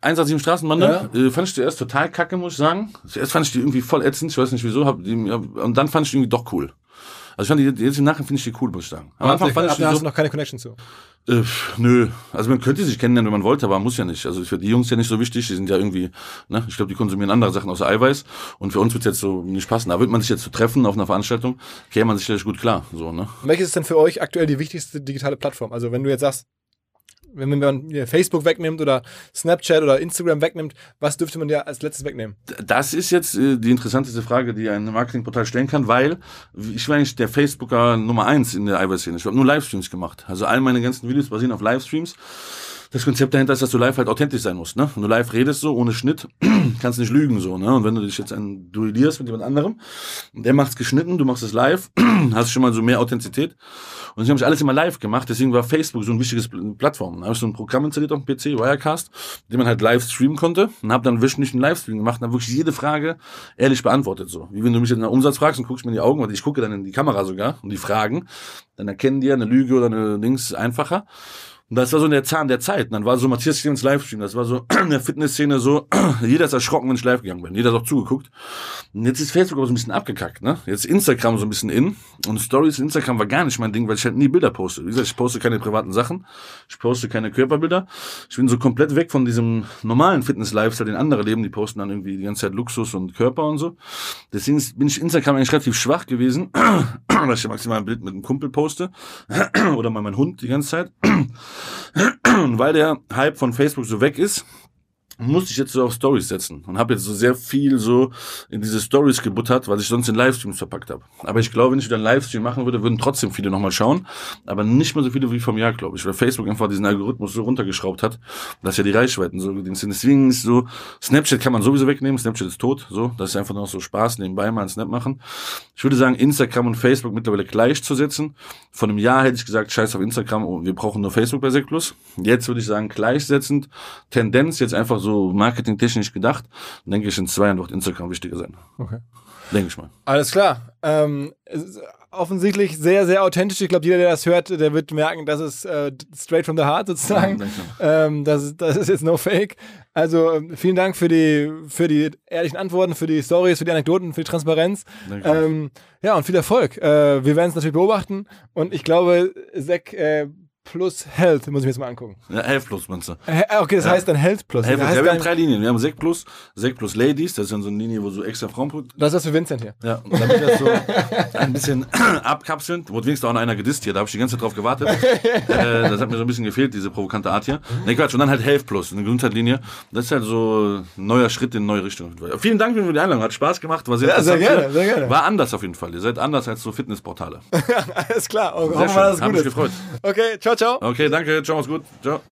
187 Straßenbande, äh, fand ich zuerst total kacke, muss ich sagen. Zuerst fand ich die irgendwie voll ätzend, ich weiß nicht wieso, hab die, ja, und dann fand ich die irgendwie doch cool. Also ich fand die, jetzt im Nachhinein finde ich die cool, muss ich sagen. Am Anfang fand ich die so, noch keine Connection zu. äh, nö, also man könnte sich kennenlernen, wenn man wollte, aber man muss ja nicht. Also für die Jungs ja nicht so wichtig, die sind ja irgendwie, ne, ich glaube, die konsumieren andere Sachen außer Eiweiß und für uns wird's jetzt so nicht passen. Da wird man sich jetzt so treffen auf einer Veranstaltung, käme man sicherlich gut klar, so, ne. Welches ist denn für euch aktuell die wichtigste digitale Plattform? Also wenn du jetzt sagst, wenn man Facebook wegnimmt oder Snapchat oder Instagram wegnimmt, was dürfte man dir als letztes wegnehmen? Das ist jetzt äh, die interessanteste Frage, die ein Marketingportal stellen kann, weil ich war eigentlich der Facebooker Nummer eins in der Eiweiß-Szene. Ich habe nur Livestreams gemacht. Also all meine ganzen Videos basieren auf Livestreams. Das Konzept dahinter ist, dass du live halt authentisch sein musst. Ne? Wenn du live redest so, ohne Schnitt, kannst du nicht lügen so. Ne? Und wenn du dich jetzt ein duellierst mit jemand anderem, der macht's geschnitten, du machst es live, hast schon mal so mehr Authentizität. Und ich habe ich alles immer live gemacht, deswegen war Facebook so ein wichtiges Pl- Plattform. Da habe ich so ein Programm installiert auf dem PC, Wirecast, dem man halt live streamen konnte und habe dann wöchentlich einen Livestream gemacht und habe wirklich jede Frage ehrlich beantwortet. So Wie wenn du mich jetzt nach Umsatz fragst und guckst mir in die Augen, und ich gucke dann in die Kamera sogar und die Fragen, dann erkennen die ja eine Lüge oder eine Dings einfacher. Und das war so der Zahn der Zeit. Und dann war so Matthias Stevens Livestream. Das war so in der Fitnessszene so, jeder ist erschrocken, wenn ich live gegangen bin. Jeder hat auch zugeguckt. Und jetzt ist Facebook aber so ein bisschen abgekackt, ne? Jetzt ist Instagram so ein bisschen in. Und Stories in Instagram war gar nicht mein Ding, weil ich halt nie Bilder poste. Wie gesagt, ich poste keine privaten Sachen. Ich poste keine Körperbilder. Ich bin so komplett weg von diesem normalen Fitness-Lifestyle, den andere leben. Die posten dann irgendwie die ganze Zeit Luxus und Körper und so. Deswegen ist- bin ich Instagram eigentlich relativ schwach gewesen, dass ich maximal ein Bild mit einem Kumpel poste. Oder mal mein Hund die ganze Zeit. Und weil der Hype von Facebook so weg ist, musste ich jetzt so auf Stories setzen und habe jetzt so sehr viel so in diese Stories gebuttert, was ich sonst in Livestreams verpackt habe. Aber ich glaube, wenn ich wieder einen Livestream machen würde, würden trotzdem viele nochmal schauen, aber nicht mehr so viele wie vom Jahr, glaube ich, weil Facebook einfach diesen Algorithmus so runtergeschraubt hat, dass ja die Reichweiten so gedings sind. Deswegen ist so, Snapchat kann man sowieso wegnehmen, Snapchat ist tot, so, das ist einfach nur noch so Spaß, nebenbei mal einen Snap machen. Ich würde sagen, Instagram und Facebook mittlerweile gleichzusetzen. Vor einem Jahr hätte ich gesagt, scheiß auf Instagram, oh, wir brauchen nur Facebook bei Plus. Jetzt würde ich sagen, gleichsetzend, Tendenz jetzt einfach so marketingtechnisch gedacht, denke ich, in zwei Jahren wird Instagram wichtiger sein. Okay. Denke ich mal. Alles klar. Ähm, ist offensichtlich sehr, sehr authentisch. Ich glaube, jeder, der das hört, der wird merken, dass es äh, straight from the heart sozusagen. Ja, ähm, das, ist- das ist jetzt no fake. Also ähm, vielen Dank für die, für die ehrlichen Antworten, für die Stories, für die Anekdoten, für die Transparenz. Ähm, ja, und viel Erfolg. Äh, wir werden es natürlich beobachten. Und ich glaube, Sek äh, plus Health muss ich mir jetzt mal angucken. Ja, 11 Plus, meinst du? Äh, okay, das Ja. heißt dann Health plus. Das Plus. Ja, wir haben drei Linien. Wir haben Sekt Plus, Sekt Plus Ladies, das ist dann so eine Linie, wo so extra Frauen das ist was für Vincent hier. Ja, und damit das so ein bisschen abkapseln, wurde wenigstens auch noch einer gedisst hier, da habe ich die ganze Zeit drauf gewartet. äh, das hat mir so ein bisschen gefehlt, diese provokante Art hier. Ne, Quatsch, und dann halt Health Plus, eine Gesundheitslinie. Das ist halt so ein neuer Schritt in eine neue Richtung. Vielen Dank für die Einladung, hat Spaß gemacht, war sehr Ja, sehr gerne, sehr gerne. War anders auf jeden Fall. Ihr seid anders als so Fitnessportale. Alles klar. Oh, hoffen wir, dass es gut mich ist. gefreut. Okay, ciao, ciao. Okay, danke, ciao, mach's gut. Ciao.